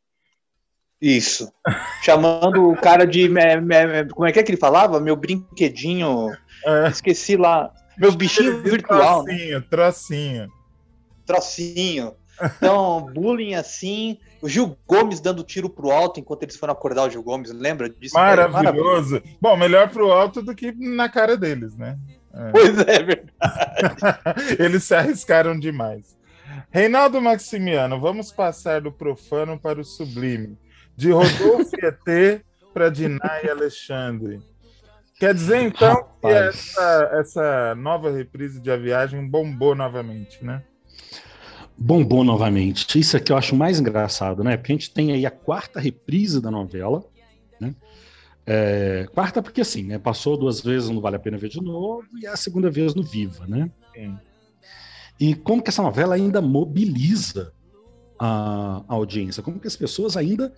Isso. Chamando o cara de. me- me- como é que é que ele falava? Meu brinquedinho. Esqueci lá. Meu bichinho virtual, né? Trocinho, trocinho. Trocinho. Então, bullying assim. O Gil Gomes dando tiro pro alto enquanto eles foram acordar o Gil Gomes. Lembra disso? É Maravilhoso. Bom, melhor pro alto do que na cara deles, né? É. Pois é, verdade. Eles se arriscaram demais. Reinaldo Maximiano, vamos passar do profano para o sublime. De Rodolfo ET para Dinah e Alexandre. Quer dizer, então, que Rapaz. essa, essa nova reprise de A Viagem bombou novamente, né? bombou novamente. Isso é que eu acho mais engraçado, né? Porque a gente tem aí a quarta reprise da novela, né? É, quarta porque assim, né? Passou duas vezes, não vale a pena ver de novo, e a segunda vez no Viva, né? Sim. E como que essa novela ainda mobiliza a, a audiência? Como que as pessoas ainda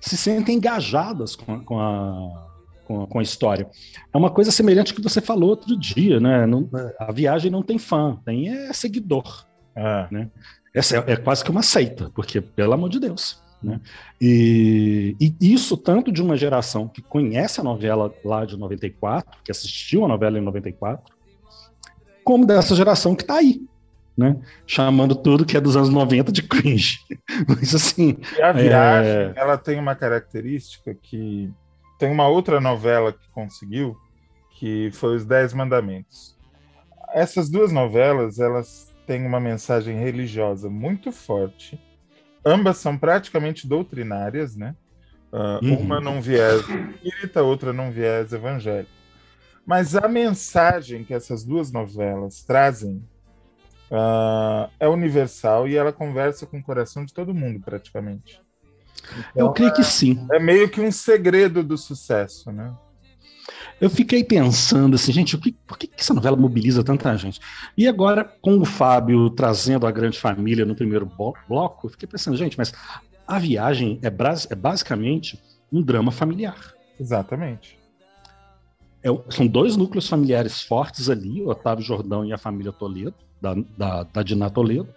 se sentem engajadas com a, com a, com a, com a história? É uma coisa semelhante ao que você falou outro dia, né? Não- a viagem não tem fã, tem é seguidor. Né? Essa é, é quase que uma seita, porque, pelo amor de Deus. Né? E, e isso tanto de uma geração que conhece a novela lá de 94, que assistiu a novela em 94, como dessa geração que está aí, né? chamando tudo que é dos anos 90 de cringe. Mas assim. E a viagem, é, ela tem uma característica que tem uma outra novela que conseguiu, que foi Os Dez Mandamentos. Essas duas novelas, elas têm uma mensagem religiosa muito forte. Ambas são praticamente doutrinárias, né? Ah, Uhum. Uma num viés espírita, outra num viés evangélico. Mas a mensagem que essas duas novelas trazem ah, é universal e ela conversa com o coração de todo mundo, praticamente. Eu creio que sim. É meio que um segredo do sucesso, né? Eu fiquei pensando assim, gente, o que- por que, essa novela mobiliza tanta gente? E agora, com o Fábio trazendo a grande família no primeiro bloco, eu fiquei pensando, gente, mas a viagem é, é basicamente um drama familiar. Exatamente. É são dois núcleos familiares fortes ali, o Otávio Jordão e a família Toledo, da, da, da Diná Toledo.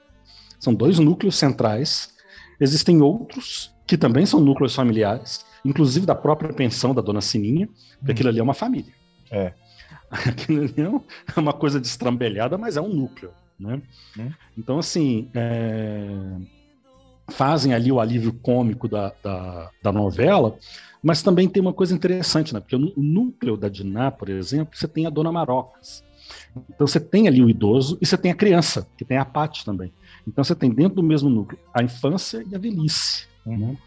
São dois núcleos centrais. Existem outros que também são núcleos familiares, inclusive da própria pensão da dona Sininha, porque aquilo ali é uma família. É. Aquilo ali é é uma coisa destrambelhada, mas é um núcleo. Né? Hum. Então, assim, é, fazem ali o alívio cômico da, da, da novela, mas também tem uma coisa interessante, né? Porque no o núcleo da Diná, por exemplo, você tem a Dona Marocas. Então você tem ali o idoso e você tem a criança, que tem a Paty também. Então você tem dentro do mesmo núcleo a infância e a velhice. né?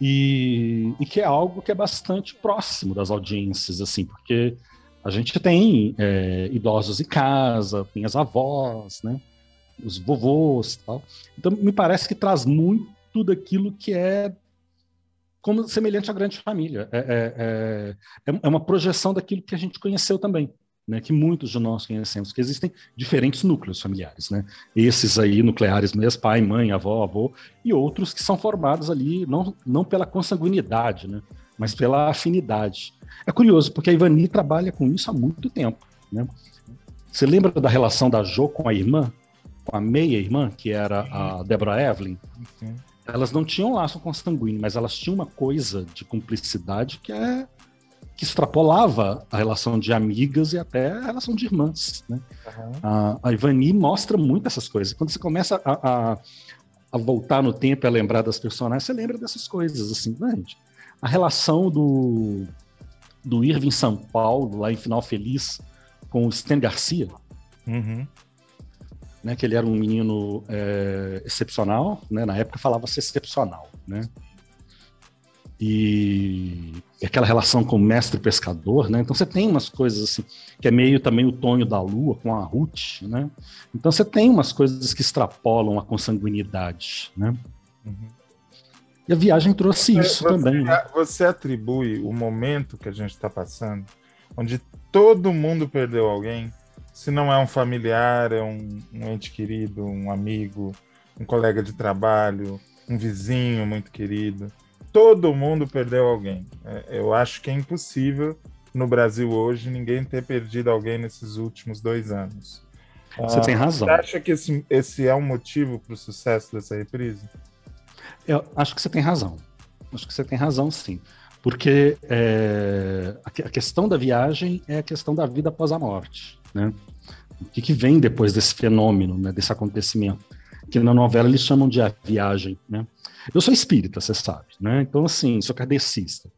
E, e que é algo que é bastante próximo das audiências, assim, porque a gente tem é, idosos em casa, tem as avós, né? Os vovôs e tal. Então me parece que traz muito daquilo que é como semelhante à grande família. É, é, é, é uma projeção daquilo que a gente conheceu também, né? Que muitos de nós conhecemos, que existem diferentes núcleos familiares, né? Esses aí nucleares mesmo, pai, mãe, avó, avô, e outros que são formados ali não, não pela consanguinidade, né? Mas pela afinidade. É curioso, porque a Ivani trabalha com isso há muito tempo, né? Você lembra da relação da Jo com a irmã? Com a meia irmã, que era a Deborah Evelyn? Sim. elas não tinham laço consanguíneo, mas elas tinham uma coisa de cumplicidade que é que extrapolava a relação de amigas e até a relação de irmãs. Né? A, a Ivani mostra muito essas coisas. Quando você começa a, a, a voltar no tempo e a lembrar das personagens, você lembra dessas coisas. assim, né, gente? A relação do, do Irving São Paulo, lá em Final Feliz, com o Stan Garcia, Uhum. né, que ele era um menino é, excepcional, né, na época falava-se excepcional, né, e aquela relação com o mestre pescador, né, então você tem umas coisas assim, que é meio também o Tonho da Lua com a Ruth, né, então você tem umas coisas que extrapolam a consanguinidade, né, e a viagem trouxe isso você, também, né? Você atribui o momento que a gente está passando, onde todo mundo perdeu alguém, se não é um familiar, é um, um ente querido, um amigo, um colega de trabalho, um vizinho muito querido. Todo mundo perdeu alguém. É, eu acho que é impossível no Brasil hoje ninguém ter perdido alguém nesses últimos dois anos. Você Ah, tem razão. Você acha que esse, esse é um motivo para o sucesso dessa reprise? Eu acho que você tem razão. Acho que você tem razão, sim. Porque é, a, que- a questão da viagem é a questão da vida após a morte. Né? O que, que vem depois desse fenômeno, né, desse acontecimento? Que na novela eles chamam de a viagem. Né? Eu sou espírita, você sabe. Né? Então, assim, sou kardecista.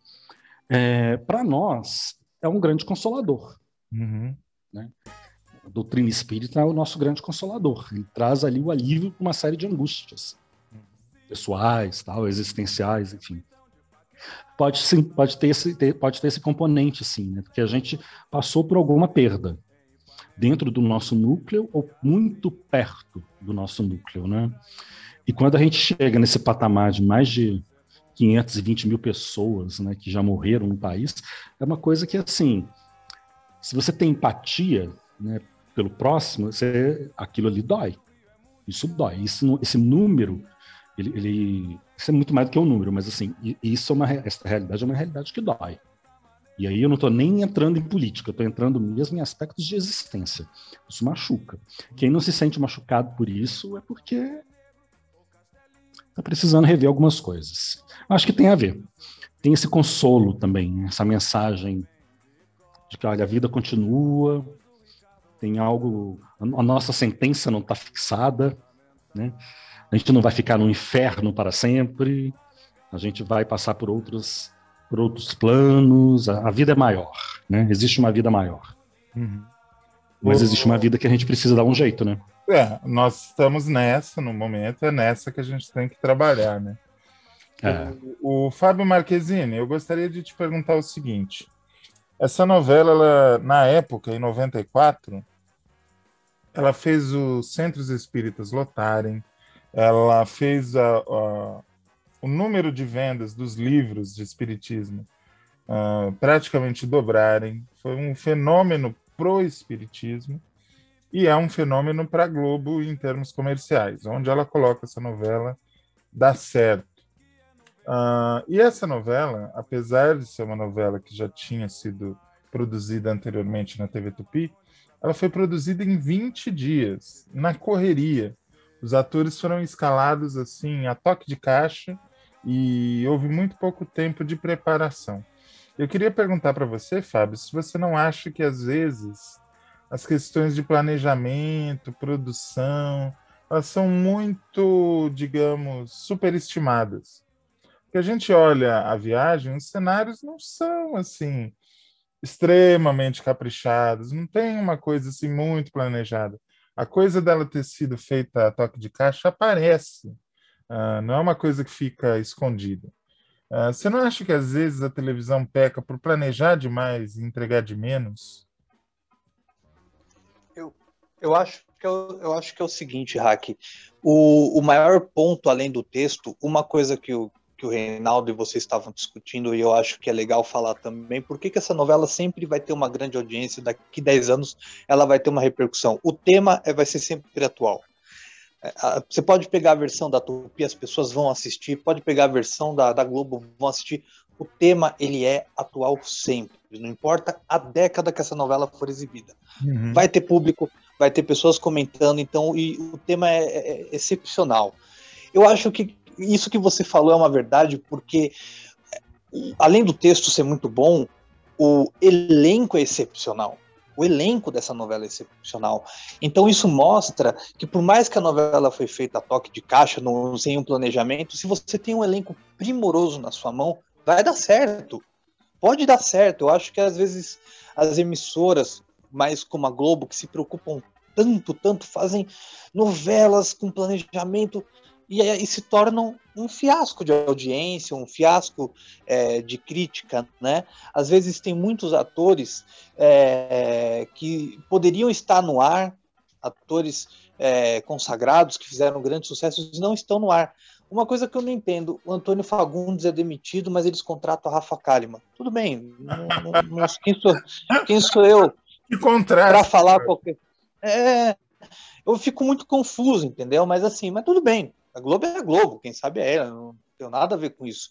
Para nós, é um grande consolador. Uhum. né? A doutrina espírita é o nosso grande consolador. Ele traz ali o alívio para uma série de angústias pessoais, tal, existenciais, enfim. Pode sim, pode ter esse, ter- pode ter esse componente, sim, né? Porque a gente passou por alguma perda dentro do nosso núcleo ou muito perto do nosso núcleo, né? E quando a gente chega nesse patamar de mais de 520 mil pessoas, né, que já morreram no país, é uma coisa que assim, se você tem empatia, né, pelo próximo, você, aquilo ali dói. Isso dói. Isso, esse número, ele, ele- isso é muito mais do que um número, mas assim, isso é uma, essa realidade é uma realidade que dói. E aí eu não estou nem entrando em política, eu estou entrando mesmo em aspectos de existência. Isso machuca. Quem não se sente machucado por isso é porque está precisando rever algumas coisas. Acho que tem a ver. Tem esse consolo também, essa mensagem de que olha, a vida continua, tem algo, a nossa sentença não está fixada, né? A gente não vai ficar no inferno para sempre, a gente vai passar por outros, por outros planos, a, a vida é maior, né? Existe uma vida maior, Uhum. Mas existe uma vida que a gente precisa dar um jeito, né? É, nós estamos nessa no momento, é nessa que a gente tem que trabalhar, né? É. O, o Fábio Marquezine, eu gostaria de te perguntar o seguinte: essa novela, ela, na época, em 94, ela fez os centros espíritas lotarem, ela fez a, a- o número de vendas dos livros de espiritismo uh, praticamente dobrarem. Foi um fenômeno pro espiritismo e é um fenômeno para a Globo em termos comerciais, onde ela coloca essa novela dá certo. Uh, e essa novela, apesar de ser uma novela que já tinha sido produzida anteriormente na TV Tupi, ela foi produzida em 20 dias, na correria. Os atores foram escalados assim a toque de caixa e houve muito pouco tempo de preparação. Eu queria perguntar para você, Fábio, se você não acha que às vezes as questões de planejamento, produção, elas são muito, digamos, superestimadas. Porque a gente olha a viagem, os cenários não são assim extremamente caprichados, não tem uma coisa assim muito planejada. A coisa dela ter sido feita a toque de caixa aparece, uh, não é uma coisa que fica escondida. Uh, você não acha que às vezes a televisão peca por planejar demais e entregar de menos? Eu, eu, acho, que eu, eu acho que é o seguinte, Hack. O, o maior ponto, além do texto, uma coisa que o, que o Reinaldo e vocês estavam discutindo, e eu acho que é legal falar também, por que, que essa novela sempre vai ter uma grande audiência, daqui 10 anos ela vai ter uma repercussão. O tema é, vai ser sempre atual. É, você pode pegar a versão da Tupi, as pessoas vão assistir, pode pegar a versão da, da Globo, vão assistir. O tema, ele é atual sempre. Não importa a década que essa novela for exibida. Uhum. Vai ter público, vai ter pessoas comentando, então e o tema é, é, é excepcional. Eu acho que isso que você falou é uma verdade, porque além do texto ser muito bom, o elenco é excepcional. O elenco dessa novela é excepcional. Então isso mostra que por mais que a novela foi feita a toque de caixa, no, sem um planejamento, se você tem um elenco primoroso na sua mão, vai dar certo. Pode dar certo. Eu acho que às vezes as emissoras, mais como a Globo, que se preocupam tanto, tanto, fazem novelas com planejamento e, e se tornam um fiasco de audiência, um fiasco é, de crítica, né? Às vezes tem muitos atores é, que poderiam estar no ar, atores é, consagrados que fizeram grandes sucessos e não estão no ar. Uma coisa que eu não entendo, o Antônio Fagundes é demitido, mas eles contratam a Rafa Kalimann. Tudo bem, não, quem, sou, quem sou eu para falar qualquer... É, eu fico muito confuso, entendeu? Mas assim, mas tudo bem. A Globo é a Globo, quem sabe é ela, não tem nada a ver com isso.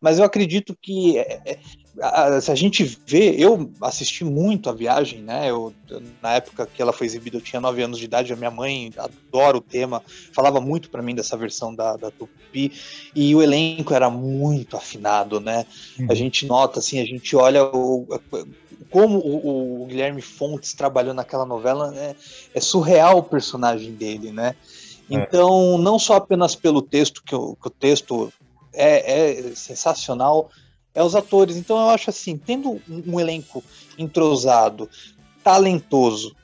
Mas eu acredito que é, é, a, se a gente vê, eu assisti muito a viagem, né? Eu, na época que ela foi exibida, eu tinha 9 anos de idade, a minha mãe adora o tema, falava muito para mim dessa versão da, da Tupi, e o elenco era muito afinado, né? Uhum. A gente nota, assim, a gente olha o, como o, o, Guilherme Fontes trabalhou naquela novela, né? é surreal o personagem dele, né? É. Então, não só apenas pelo texto, que o, que o texto é, é, sensacional, é os atores. Então, eu acho assim, tendo um, elenco entrosado, talentoso,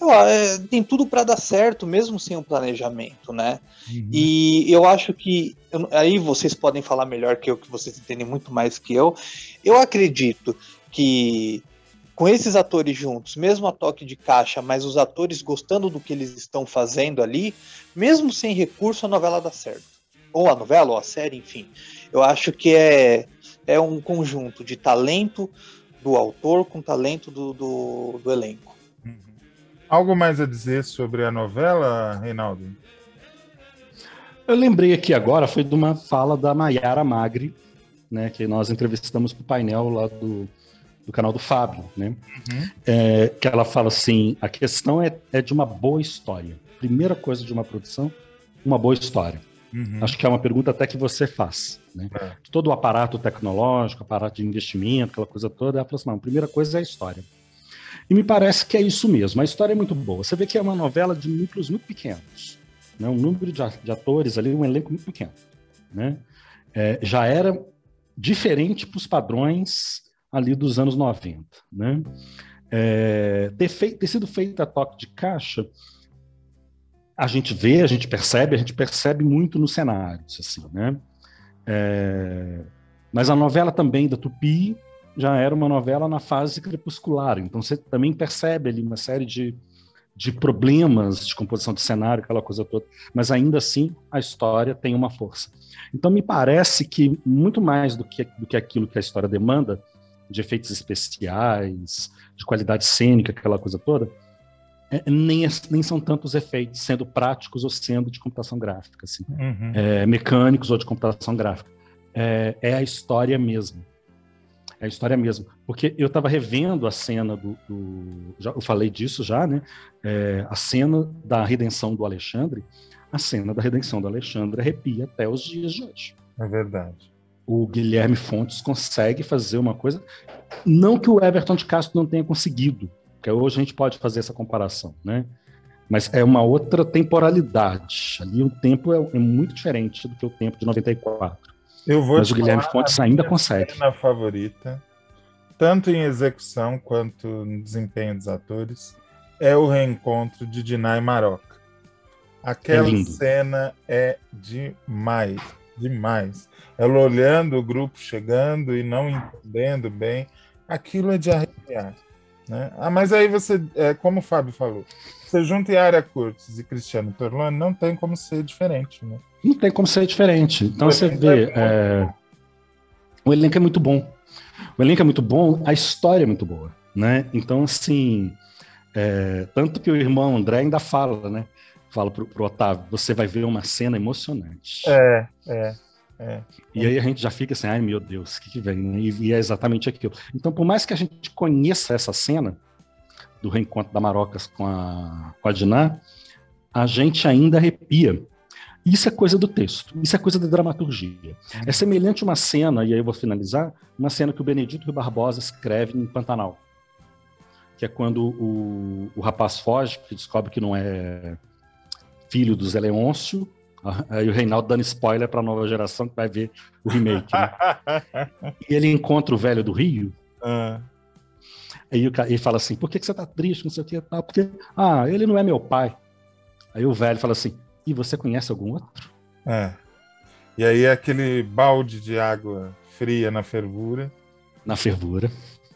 eu, é, tem tudo para dar certo, mesmo sem um planejamento, né? Uhum. E eu acho que eu, aí vocês podem falar melhor que eu, que vocês entendem muito mais que eu. Eu acredito que com esses atores juntos, mesmo a toque de caixa, mas os atores gostando do que eles estão fazendo ali, mesmo sem recurso, a novela dá certo. Ou a novela, ou a série, enfim. Eu acho que é, é um conjunto de talento do autor com talento do, do, do elenco. Uhum. Algo mais a dizer sobre a novela, Reinaldo? Eu lembrei aqui agora, foi de uma fala da Maiara Magri, né, que nós entrevistamos para o painel lá do, do canal do Fábio, né? Uhum. É, que ela fala assim: a questão é, é de uma boa história. Primeira coisa de uma produção, uma boa história. Uhum. Acho que é uma pergunta até que você faz. Né? É. Todo o aparato tecnológico, aparato de investimento, aquela coisa toda, ela fala assim: não, a primeira coisa é a história. E me parece que é isso mesmo. A história é muito boa. Você vê que é uma novela de núcleos muito pequenos. Né? Um número de atores ali, um elenco muito pequeno. Né? É, já era diferente para os padrões ali dos anos 90. Né? É, ter, feito, ter sido feita a toque de caixa, a gente vê, a gente percebe, a gente percebe muito nos cenários, assim, né? É, mas a novela também da Tupi já era uma novela na fase crepuscular, então você também percebe ali uma série de, de problemas de composição de cenário, aquela coisa toda, mas ainda assim a história tem uma força. Então me parece que muito mais do que, do que aquilo que a história demanda, de efeitos especiais, de qualidade cênica, aquela coisa toda, é, nem, nem são tantos efeitos, sendo práticos ou sendo de computação gráfica, assim, Uhum. é, mecânicos ou de computação gráfica. É, é a história mesmo. É a história mesmo. Porque eu estava revendo a cena do. do- já, eu falei disso já, né? É, a cena da redenção do Alexandre. A cena da redenção do Alexandre arrepia até os dias de hoje. É verdade. O Guilherme Fontes consegue fazer uma coisa. Não que o Everton de Castro não tenha conseguido, porque hoje a gente pode fazer essa comparação, né? Mas é uma outra temporalidade. Ali o tempo é, é muito diferente do que o tempo de 94. Eu vou Mas o Guilherme Fontes ainda minha consegue. cena favorita, tanto em execução quanto no desempenho dos atores, é o reencontro de Dinah e Maroca. Aquela É cena é demais, demais. Ela olhando o grupo chegando e não entendendo bem, aquilo é de arrepiar. Né? Ah, mas aí você, é, como o Fábio falou, você junta Yara Curtis e Cristiano Torlone, não tem como ser diferente. Né? Não tem como ser diferente. Então você vê. é é, O elenco é muito bom. O elenco é muito bom, a história é muito boa. Né? Então, assim. é, Tanto que o irmão André ainda fala, né? Fala pro, pro Otávio: você vai ver uma cena emocionante. É, é, é. E aí a gente já fica assim, ai meu Deus, o que, que vem? né? E, e é exatamente aquilo. Então, por mais que a gente conheça essa cena do reencontro da Marocas com a, com a Diná, a gente ainda arrepia. Isso é coisa do texto, isso é coisa da dramaturgia. É semelhante a uma cena, e aí eu vou finalizar, uma cena que o Benedito Barbosa escreve em Pantanal, que é quando o, o rapaz foge, que descobre que não é filho do Zé Leôncio, aí o Reinaldo dando spoiler para a nova geração que vai ver o remake. né? E ele encontra o velho do Rio, Ah, aí ele fala assim, por que, que você tá triste, não sei o que, tal, porque, ah, ele não é meu pai. Aí o velho fala assim, e você conhece algum outro? é. E aí aquele balde de água fria na fervura. Na fervura.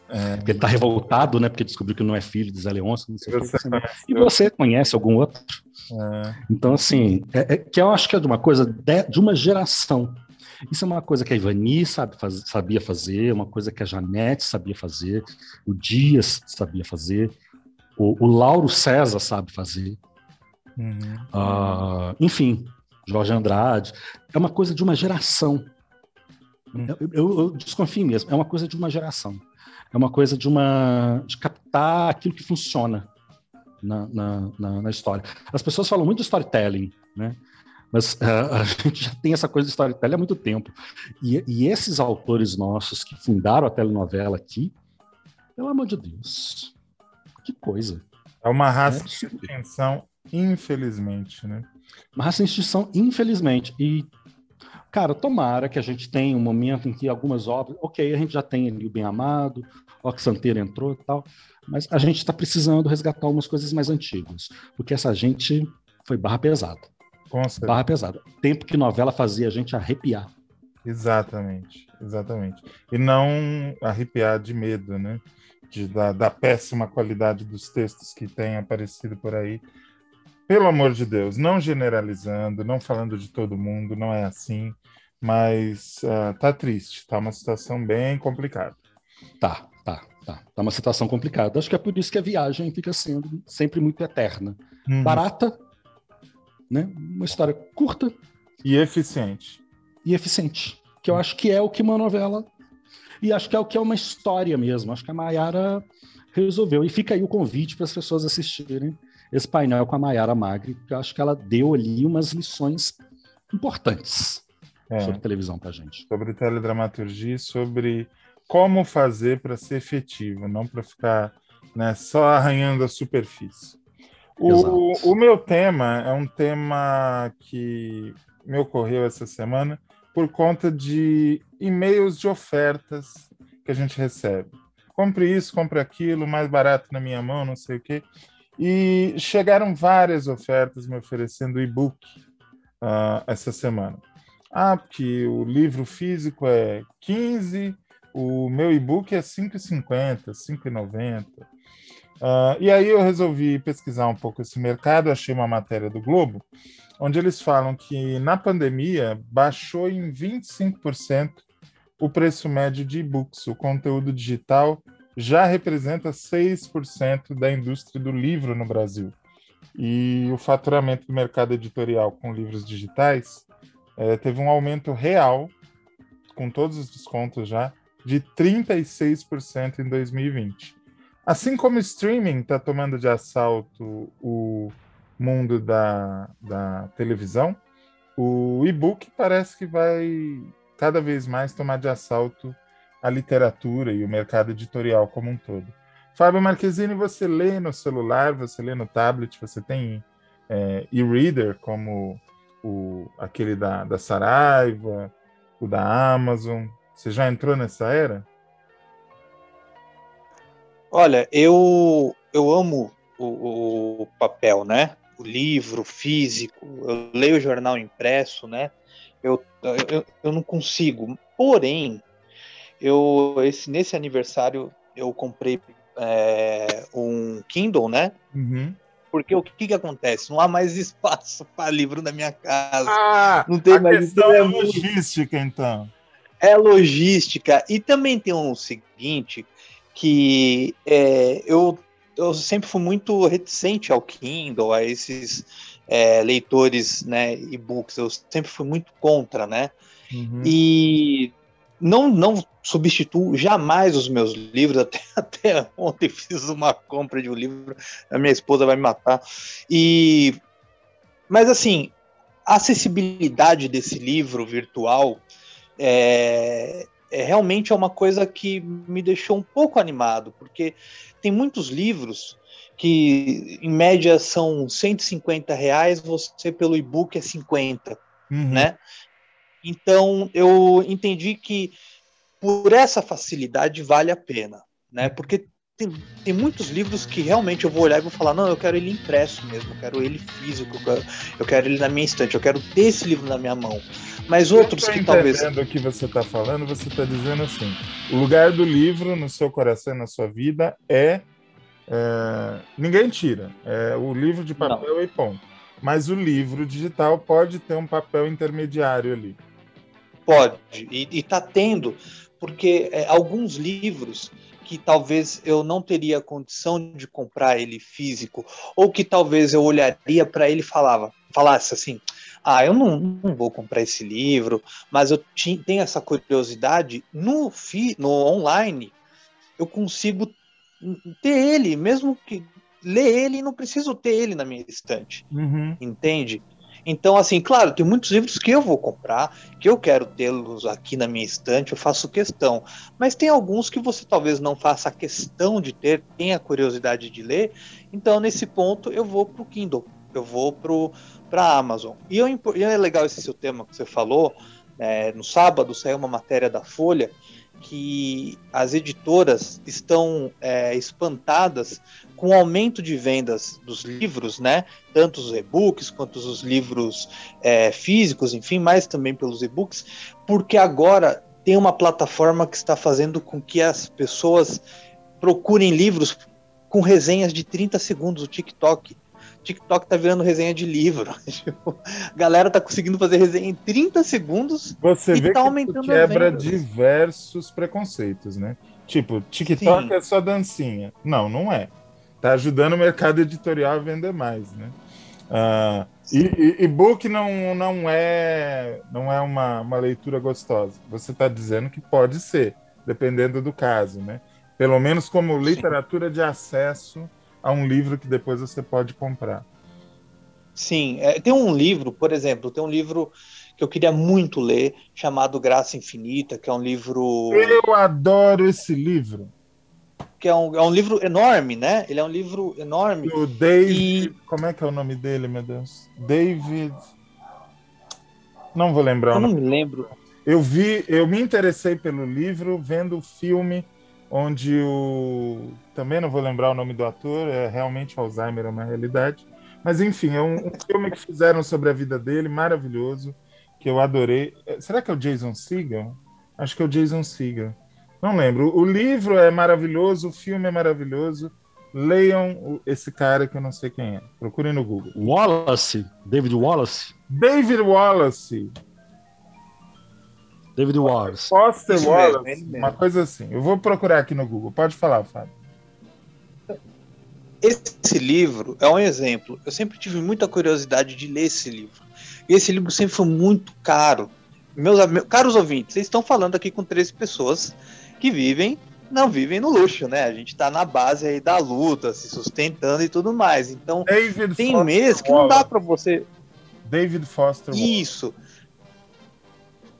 É. Porque ele tá revoltado, né, porque descobriu que não é filho de Zé Leôncio, não sei o que. Conhece E você conhece algum outro? É. Então, assim, é- é que eu acho que é de uma coisa de, de uma geração. Isso é uma coisa que a Ivani sabe faz- sabia fazer, uma coisa que a Janete sabia fazer, o Dias sabia fazer, o, o Lauro César sabe fazer, Uhum. ah, enfim, Jorge Andrade. É uma coisa de uma geração. Eu, eu- eu desconfio mesmo, é uma coisa de uma geração. É uma coisa de uma de captar aquilo que funciona na, na, na- na história. As pessoas falam muito de storytelling, né? Mas ah, a gente já tem essa coisa de storytelling há muito tempo. E, e esses autores nossos que fundaram a telenovela aqui, pelo amor de Deus, que coisa. É uma raça É de extinção, infelizmente, né? Uma raça em extinção, infelizmente. E, cara, tomara que a gente tenha um momento em que algumas obras. Ok, a gente já tem ali o Bem Amado, o Santeiro entrou e tal, mas a gente está precisando resgatar algumas coisas mais antigas, porque essa gente foi barra pesada. Com certeza. Barra pesada. Tempo que novela fazia a gente arrepiar. Exatamente, exatamente. E não arrepiar de medo, né? De, da, da péssima qualidade dos textos que têm aparecido por aí. Pelo amor de Deus, não generalizando, não falando de todo mundo, não é assim, mas ah, tá triste, tá uma situação bem complicada. Tá, tá, tá. Uma situação complicada. Acho que é por isso que a viagem fica sendo sempre muito eterna. Uhum. Barata, né? Uma história curta E eficiente. e eficiente. Que eu acho que é o que uma novela. E acho que é o que é uma história mesmo. Acho que a Maiara resolveu. E fica aí o convite para as pessoas assistirem esse painel com a Maiara Magri, que eu acho que ela deu ali umas lições importantes É. sobre televisão pra gente. sobre teledramaturgia, sobre como fazer para ser efetivo, não para ficar né, só arranhando a superfície. O, o meu tema é um tema que me ocorreu essa semana por conta de e-mails de ofertas que a gente recebe. Compre isso, compre aquilo, mais barato na minha mão, não sei o quê. E chegaram várias ofertas me oferecendo e-book ah, essa semana. Ah, porque o livro físico é 15, O meu e-book é 5,50, 5,90. Uh, e aí eu resolvi pesquisar um pouco esse mercado, achei uma matéria do Globo, onde eles falam que na pandemia baixou em 25% o preço médio de e-books. O conteúdo digital já representa 6% da indústria do livro no Brasil. E o faturamento do mercado editorial com livros digitais eh, teve um aumento real, com todos os descontos já, de 36% em 2020. Assim como o streaming está tomando de assalto o mundo da, da televisão, o e-book parece que vai cada vez mais tomar de assalto a literatura e o mercado editorial como um todo. Fábio Marquezine, você lê no celular, você lê no tablet, você tem é, e-reader como o, aquele da, da Saraiva, o da Amazon. Você já entrou nessa era? Olha, eu, eu amo o, o papel, né? O livro físico, eu leio o jornal impresso, né? Eu, eu, eu não consigo. Porém, eu esse, nesse aniversário eu comprei é, um Kindle, né? Uhum. Porque o que, que acontece? Não há mais espaço para livro na minha casa. Ah, não tem a mais questão é é logística, então. É logística. E também tem um seguinte, que é, eu, eu sempre fui muito reticente ao Kindle, a esses é, leitores né, e-books. Eu sempre fui muito contra, né? Uhum. E não, não substituo jamais os meus livros. Até, até ontem fiz uma compra de um livro, a minha esposa vai me matar. E, mas assim, a acessibilidade desse livro virtual é, é, realmente é uma coisa que me deixou um pouco animado, porque tem muitos livros que em média são 150 reais, você pelo e-book é 50, Uhum. né? Então eu entendi que por essa facilidade vale a pena, né? Porque tem, tem muitos livros que realmente eu vou olhar e vou falar, não, eu quero ele impresso mesmo, eu quero ele físico, eu quero, eu quero ele na minha estante, eu quero ter esse livro na minha mão. Mas outros que talvez entendendo o que você está falando, você está dizendo assim: o lugar do livro no seu coração, na sua vida, é. é, ninguém tira. É o livro de papel e ponto. Mas o livro digital pode ter um papel intermediário ali. Pode, e, e tá tendo, porque é, alguns livros que talvez eu não teria condição de comprar ele físico, ou que talvez eu olharia para ele e falava, falasse assim, ah, eu não, não vou comprar esse livro, mas eu tenho essa curiosidade, no, fi, no online eu consigo ter ele, mesmo que ler ele, não preciso ter ele na minha estante Uhum. entende? Então, assim, claro, tem muitos livros que eu vou comprar, que eu quero tê-los aqui na minha estante, eu faço questão. Mas tem alguns que você talvez não faça questão de ter, tenha curiosidade de ler. Então, nesse ponto, eu vou pro Kindle, eu vou para a Amazon. E, eu, e é legal esse seu tema que você falou. é, no sábado saiu uma matéria da Folha que as editoras estão é, espantadas com o aumento de vendas dos livros, né? Tanto os e-books quanto os livros é, físicos, enfim, mas também pelos e-books, porque agora tem uma plataforma que está fazendo com que as pessoas procurem livros com resenhas de 30 segundos, o TikTok. TikTok tá virando resenha de livro. Tipo, a galera tá conseguindo fazer resenha em 30 segundos Você e vê tá que quebra diversos preconceitos, né? Tipo, TikTok Sim. é só dancinha. Não, não é. Tá ajudando o mercado editorial a vender mais, né? Ah, e, e- e-book não, não é, não é uma, uma leitura gostosa. Você está dizendo que pode ser, dependendo do caso, né? Pelo menos como literatura de acesso a um livro que depois você pode comprar. Sim, é, tem um livro, por exemplo, tem um livro que eu queria muito ler, chamado Graça Infinita, que é um livro Eu adoro esse livro. Que é um, é um livro enorme, né? Ele é um livro enorme. O David. Como é que é o nome dele, meu Deus? David. Não vou lembrar. Eu não me lembro. Eu vi, eu me interessei pelo livro vendo o filme onde o. Também não vou lembrar o nome do ator, é realmente Alzheimer é uma realidade. Mas enfim, é um, um filme que fizeram sobre a vida dele, maravilhoso, que eu adorei. É, Será que é o Jason Segel? Acho que é o Jason Segel. Não lembro. O livro é maravilhoso, o filme é maravilhoso. Leiam esse cara que eu não sei quem é. Procurem no Google. Wallace, David Wallace. David Wallace. David Wallace. Foster Isso Wallace. mesmo. uma coisa assim. Eu vou procurar aqui no Google. Pode falar, Fábio. Esse livro é um exemplo. Eu sempre tive muita curiosidade de ler esse livro. E esse livro sempre foi muito caro. Meus am- caros ouvintes, vocês estão falando aqui com três pessoas que vivem, não vivem no luxo, né? A gente tá na base aí da luta, se sustentando e tudo mais. Então, David tem Foster mês que não dá para você David Foster. Isso.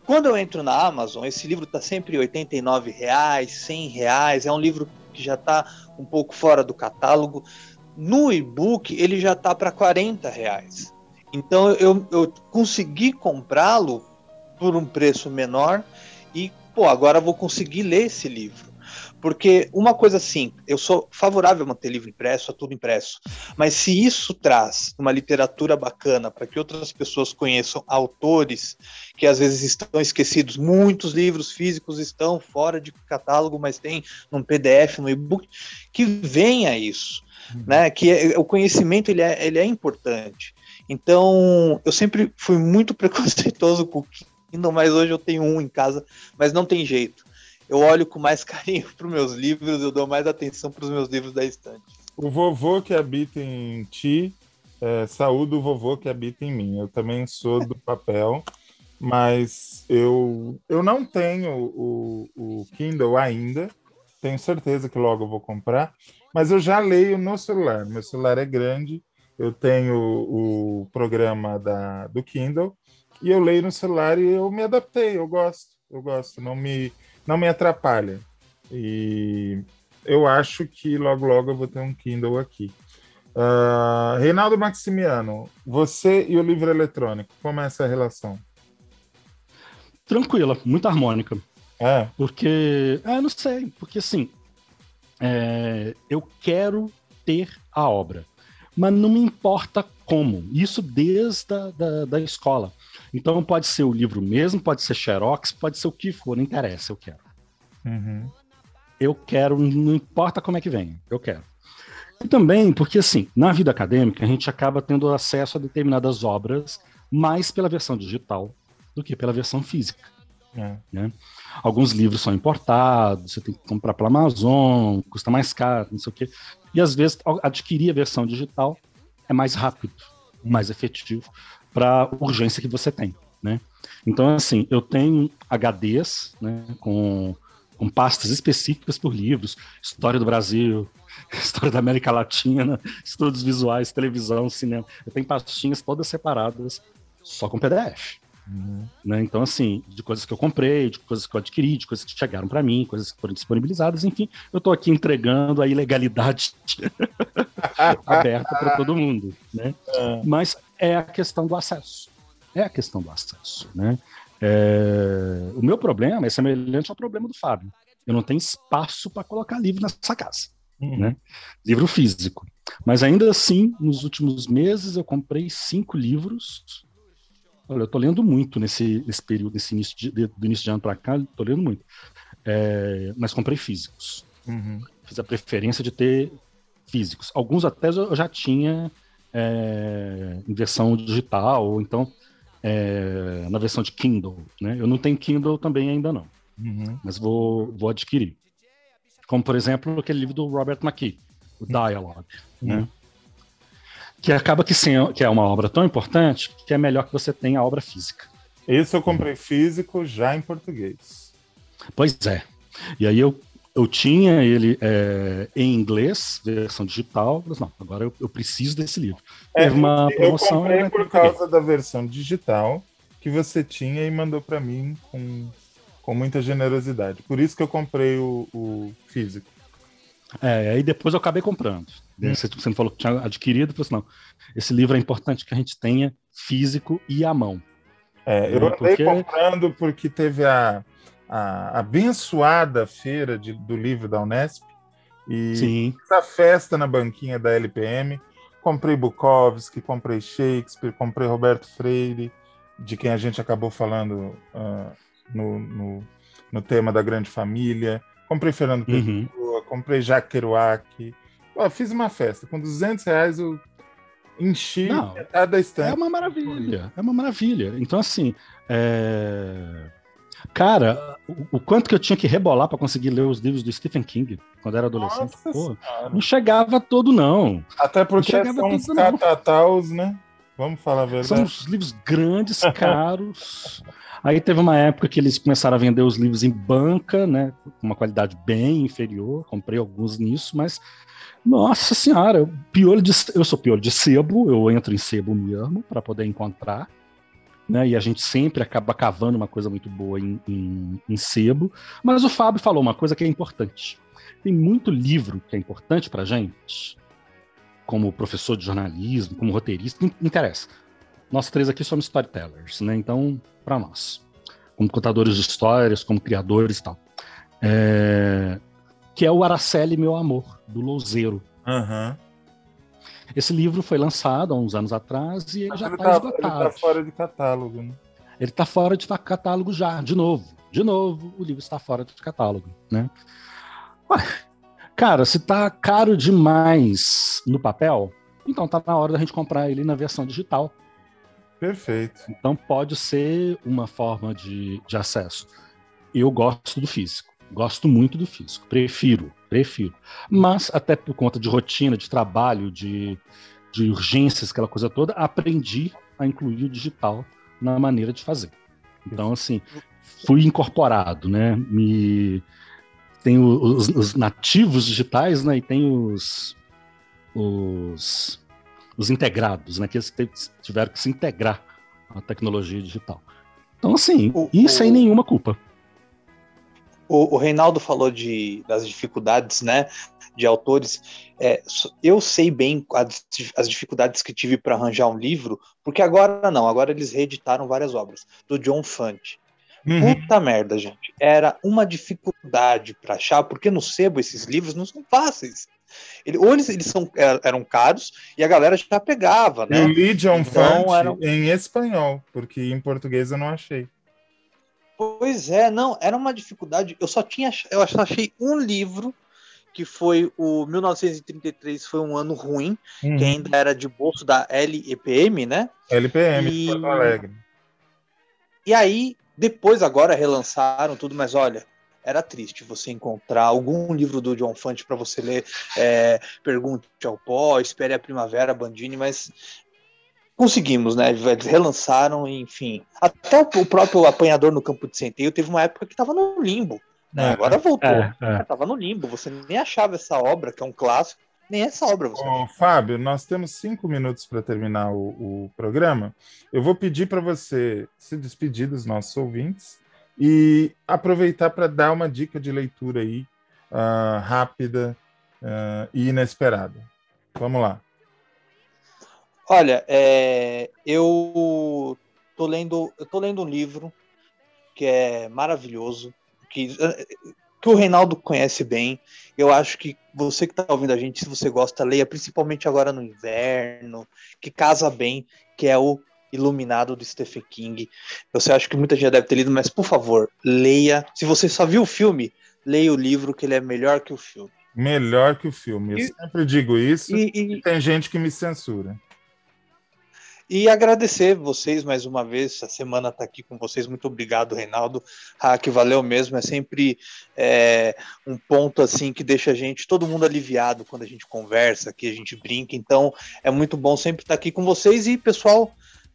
Quando eu entro na Amazon, esse livro está sempre 89 reais, 100 reais. É um livro que já está um pouco fora do catálogo. No e-book, ele já está para 40 reais. Então eu, eu consegui comprá-lo por um preço menor pô, agora eu vou conseguir ler esse livro. Porque uma coisa assim, eu sou favorável a manter livro impresso, a tudo impresso. Mas se isso traz uma literatura bacana para que outras pessoas conheçam autores que às vezes estão esquecidos, muitos livros físicos estão fora de catálogo, mas tem num PDF, no e-book, que venha isso, né? Que é- o conhecimento ele é, ele é importante. Então, eu sempre fui muito preconceituoso com o Kindle, mas hoje eu tenho um em casa, mas não tem jeito. Eu olho com mais carinho para os meus livros, eu dou mais atenção para os meus livros da estante. O vovô que habita em ti, é, saúde o vovô que habita em mim. Eu também sou do papel, mas eu, eu não tenho o, o Kindle ainda. Tenho certeza que logo eu vou comprar, mas eu já leio no celular. Meu celular é grande, eu tenho o programa da, do Kindle e eu leio no celular e eu me adaptei. Eu gosto, eu gosto. Não me, não me atrapalha. E eu acho que logo, logo eu vou ter um Kindle aqui. Ah, Reinaldo Maximiano, você e o livro eletrônico, como é essa relação? Tranquila, muito harmônica. É. Porque, ah, não sei, porque assim, é, eu quero ter a obra, mas não me importa como. Isso desde a, da, da escola. Então pode ser o livro mesmo, pode ser xerox, pode ser o que for, não interessa, eu quero. Uhum. Eu quero, não importa como é que vem, eu quero. E também porque, assim, na vida acadêmica, a gente acaba tendo acesso a determinadas obras mais pela versão digital do que pela versão física. É. Né? Alguns livros são importados, você tem que comprar pela Amazon, custa mais caro, não sei o quê. E às vezes adquirir a versão digital é mais rápido, mais efetivo para a urgência que você tem. Né? Então, assim, eu tenho HDs né, com, com pastas específicas por livros, história do Brasil, história da América Latina, estudos visuais, televisão, cinema. Eu tenho pastinhas todas separadas só com PDF. Né? Então, assim, de coisas que eu comprei, de coisas que eu adquiri, de coisas que chegaram para mim, coisas que foram disponibilizadas, enfim, eu estou aqui entregando a ilegalidade aberta para todo mundo, né? Mas é a questão do acesso, é a questão do acesso, né? É, O meu problema é semelhante ao problema do Fábio. Eu não tenho espaço para colocar livro nessa casa, né? Livro físico. Mas ainda assim, nos últimos meses eu comprei cinco livros Olha, eu tô lendo muito nesse, nesse período, nesse início de, de- do início de ano para cá, tô lendo muito. É, mas comprei físicos. Uhum. Fiz a preferência de ter físicos. Alguns até eu já tinha é, em versão digital, ou então é, na versão de Kindle. Né? Eu não tenho Kindle também ainda não, Uhum. mas vou, vou adquirir. Como, por exemplo, aquele livro do Robert McKee, o Dialogue. Né? Que acaba que, sem, que é uma obra tão importante que é melhor que você tenha a obra física. Esse eu comprei físico já em português. Pois é. E aí eu, eu tinha ele é, em inglês, versão digital, mas não, agora eu, eu preciso desse livro. Teve uma É, eu promoção. comprei né, por eu peguei. causa da versão digital que você tinha e mandou para mim com, com muita generosidade. Por isso que eu comprei o, o físico. É, aí depois eu acabei comprando. Hum. Você, você falou que tinha adquirido, eu falei assim, não, esse livro é importante que a gente tenha físico e à mão. É, eu Né, andei porque- comprando porque teve a, a abençoada feira de- do livro da Unesp e Sim. essa festa na banquinha da LPM. Comprei Bukowski, comprei Shakespeare, comprei Roberto Freire, de quem a gente acabou falando ah, no, no, no tema da grande família. Comprei Fernando Uhum. Pessoa, comprei Jacques Kerouac. Ó, fiz uma festa. Com 200 reais eu enchi Não, da estante. É uma maravilha, é uma maravilha. Então, assim, é, cara, o, o quanto que eu tinha que rebolar para conseguir ler os livros do Stephen King quando era adolescente, Nossa pô, não chegava todo, não. Até porque chegava são uns não. catataus, né? Vamos falar a verdade. São uns livros grandes, caros. Aí teve uma época que eles começaram a vender os livros em banca, né? Com uma qualidade bem inferior. Comprei alguns nisso, mas. Nossa senhora, eu- piolho de, eu sou piolho de sebo, eu entro em sebo mesmo para poder encontrar. Né, e a gente sempre acaba cavando uma coisa muito boa em, em, em sebo. Mas o Fábio falou uma coisa que é importante. Tem muito livro que é importante para gente, como professor de jornalismo, como roteirista, não interessa. Nós três aqui somos storytellers, né? Então, para nós, como contadores de histórias, como criadores e tal. É, Que é o Araceli Meu Amor, do Louzeiro. Aham. Esse livro foi lançado há uns anos atrás e ele Mas já ele, está tá, ele esgotado. tá fora de catálogo, né? Ele está fora de catálogo já, de novo. De novo, o livro está fora de catálogo, né? Ué, cara, se tá caro demais no papel, então tá na hora da gente comprar ele na versão digital. Perfeito. Então pode ser uma forma de, de acesso. Eu gosto do físico, gosto muito do físico, prefiro, prefiro. Mas até por conta de rotina, de trabalho, de, de urgências, aquela coisa toda, aprendi a incluir o digital na maneira de fazer. Então, assim, fui incorporado, né? Me tem o- os, os nativos digitais, né? E tem os os, os integrados, né? Que eles tiveram que se integrar à tecnologia digital. Então, assim, e sem nenhuma culpa. O, o Reinaldo falou de, das dificuldades, né, de autores. É, eu sei bem as, as dificuldades que tive para arranjar um livro, porque agora não, agora eles reeditaram várias obras do John Fante. Uhum. Puta merda, gente. Era uma dificuldade para achar, porque no sebo esses livros não são fáceis. Ele- ou eles, eles são, er- eram caros e a galera já pegava, né? Eu li John Então, Fante em espanhol, porque em português eu não achei. Pois é, não, era uma dificuldade. Eu só tinha, eu só achei um livro que foi o 1933, foi um ano ruim, Uhum. que ainda era de bolso da LEPM, né? LPM E- Porto Alegre. E aí, depois agora relançaram tudo, mas olha, era triste você encontrar algum livro do John Fante para você ler. é, Pergunte ao pó, Espere a Primavera, Bandini, mas conseguimos, né? Eles relançaram, enfim. Até o próprio Apanhador no Campo de Centeio teve uma época que estava no limbo. né? É, Agora voltou. é, é. Tava no limbo. Você nem achava essa obra, que é um clássico, nem essa obra você Ô, Fábio, nós temos cinco minutos para terminar o, o programa. Eu vou pedir para você se despedir dos nossos ouvintes e aproveitar para dar uma dica de leitura aí, ah, rápida ah, e inesperada. Vamos lá. Olha, é, eu tô lendo, eu tô lendo um livro que é maravilhoso, que, que o Reinaldo conhece bem. Eu acho que você que está ouvindo a gente, se você gosta, leia, principalmente agora no inverno, que casa bem, que é o Iluminado do Stephen King. Você acha que muita gente já deve ter lido, mas por favor, leia. Se você só viu o filme, leia o livro, que ele é melhor que o filme. Melhor que o filme. Eu E- sempre digo isso e- e tem gente que me censura. E agradecer vocês mais uma vez. Essa semana tá aqui com vocês. Muito obrigado, Reinaldo. Que valeu mesmo. É sempre é, um ponto assim que deixa a gente, todo mundo aliviado quando a gente conversa, que a gente brinca. Então é muito bom sempre estar aqui com vocês. E pessoal,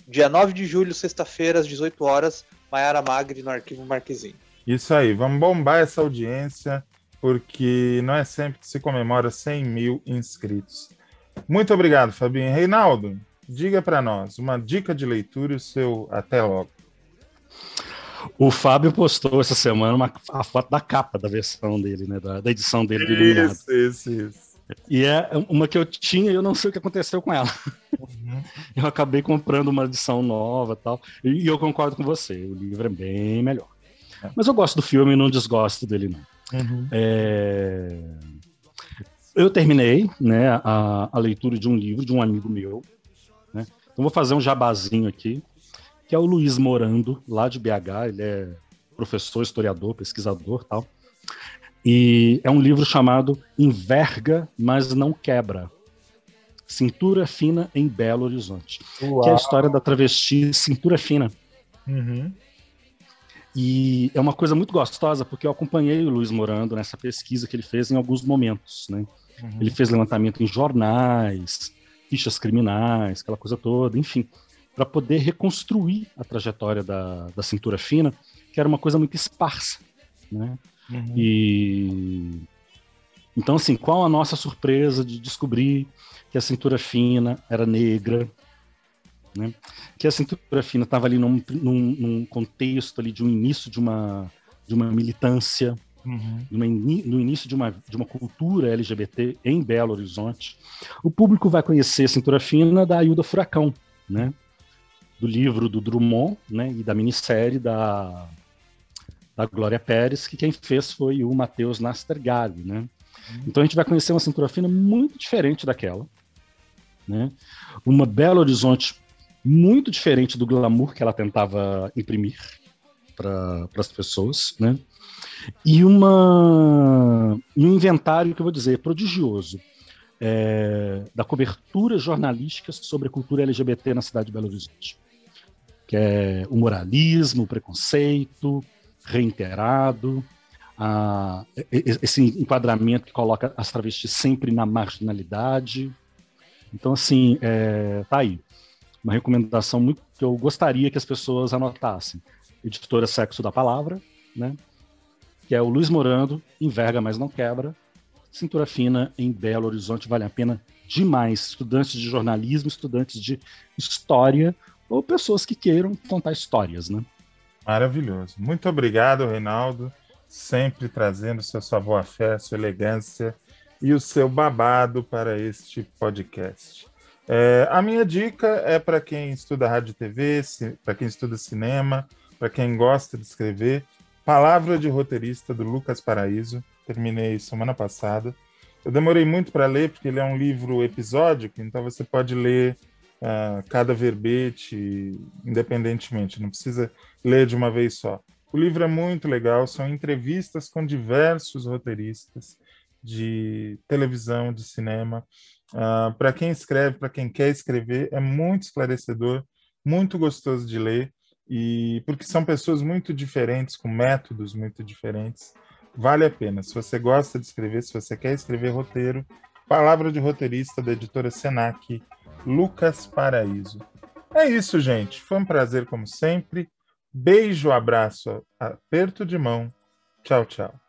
dia 9 de julho, sexta-feira, às 18 horas, Maiara Magri no Arquivo Marquezinho. Isso aí, vamos bombar essa audiência, porque não é sempre que se comemora 100 mil inscritos. Muito obrigado, Fabinho. Reinaldo, diga para nós uma dica de leitura e o seu até logo. O Fábio postou essa semana uma, a foto da capa da versão dele, né? Da, da edição dele do Iluminado. Isso, isso, isso. E é uma que eu tinha e eu não sei o que aconteceu com ela. Eu acabei comprando uma edição nova e tal. E, eu concordo com você, o livro é bem melhor. Mas eu gosto do filme e não desgosto dele, não. Uhum. É, Eu terminei né, a, a leitura de um livro de um amigo meu. Então vou fazer um jabazinho aqui, que é o Luiz Morando, lá de BH. Ele é professor, historiador, pesquisador tal. E é um livro chamado Enverga, mas não quebra. Cintura Fina em Belo Horizonte. Uau. Que é a história da travesti Cintura Fina. Uhum. E é uma coisa muito gostosa, porque eu acompanhei o Luiz Morando nessa pesquisa que ele fez em alguns momentos. Né? Uhum. Ele fez levantamento em jornais, fichas criminais, aquela coisa toda, enfim, para poder reconstruir a trajetória da, da cintura fina, que era uma coisa muito esparsa. Né? Uhum. E então, assim, qual a nossa surpresa de descobrir que a cintura fina era negra, né? que a cintura fina estava ali num, num, num, contexto ali de um início de uma, de uma militância, Uhum. no, no início de uma, de uma cultura LGBT em Belo Horizonte. O público vai conhecer a cintura fina da Ailda Furacão, né? do livro do Drummond né? e da minissérie da, da Glória Pérez, que quem fez foi o Matheus Nastergalli, né? Então a gente vai conhecer uma cintura fina muito diferente daquela, né? Uma Belo Horizonte muito diferente do glamour que ela tentava imprimir para as pessoas, né? E uma um inventário que eu vou dizer prodigioso é, da cobertura jornalística sobre a cultura LGBT na cidade de Belo Horizonte, que é o moralismo, o preconceito reiterado, a, esse enquadramento que coloca as travestis sempre na marginalidade. Então, assim, é, tá aí. Uma recomendação muito que eu gostaria que as pessoas anotassem. Editora Sexo da Palavra, né? que é o Luiz Morando, Enverga, mas não quebra. Cintura Fina, em Belo Horizonte, vale a pena demais. Estudantes de jornalismo, estudantes de história, ou pessoas que queiram contar histórias, né? Maravilhoso. Muito obrigado, Reinaldo. Sempre trazendo seu savoir-faire, sua elegância e o seu babado para este podcast. É, a minha dica é para quem estuda rádio e TV, para quem estuda cinema, para quem gosta de escrever. Palavra de Roteirista, do Lucas Paraíso. Terminei semana passada. Eu demorei muito para ler, porque ele é um livro episódico, então você pode ler uh, cada verbete independentemente, não precisa ler de uma vez só. O livro é muito legal, são entrevistas com diversos roteiristas de televisão, de cinema. Uh, para quem escreve, para quem quer escrever, é muito esclarecedor, muito gostoso de ler e porque são pessoas muito diferentes, com métodos muito diferentes. Vale a pena. Se você gosta de escrever, se você quer escrever roteiro, Palavra de Roteirista da editora Senac, Lucas Paraíso. É isso, gente. Foi um prazer, como sempre. Beijo, abraço, aperto de mão. Tchau, tchau.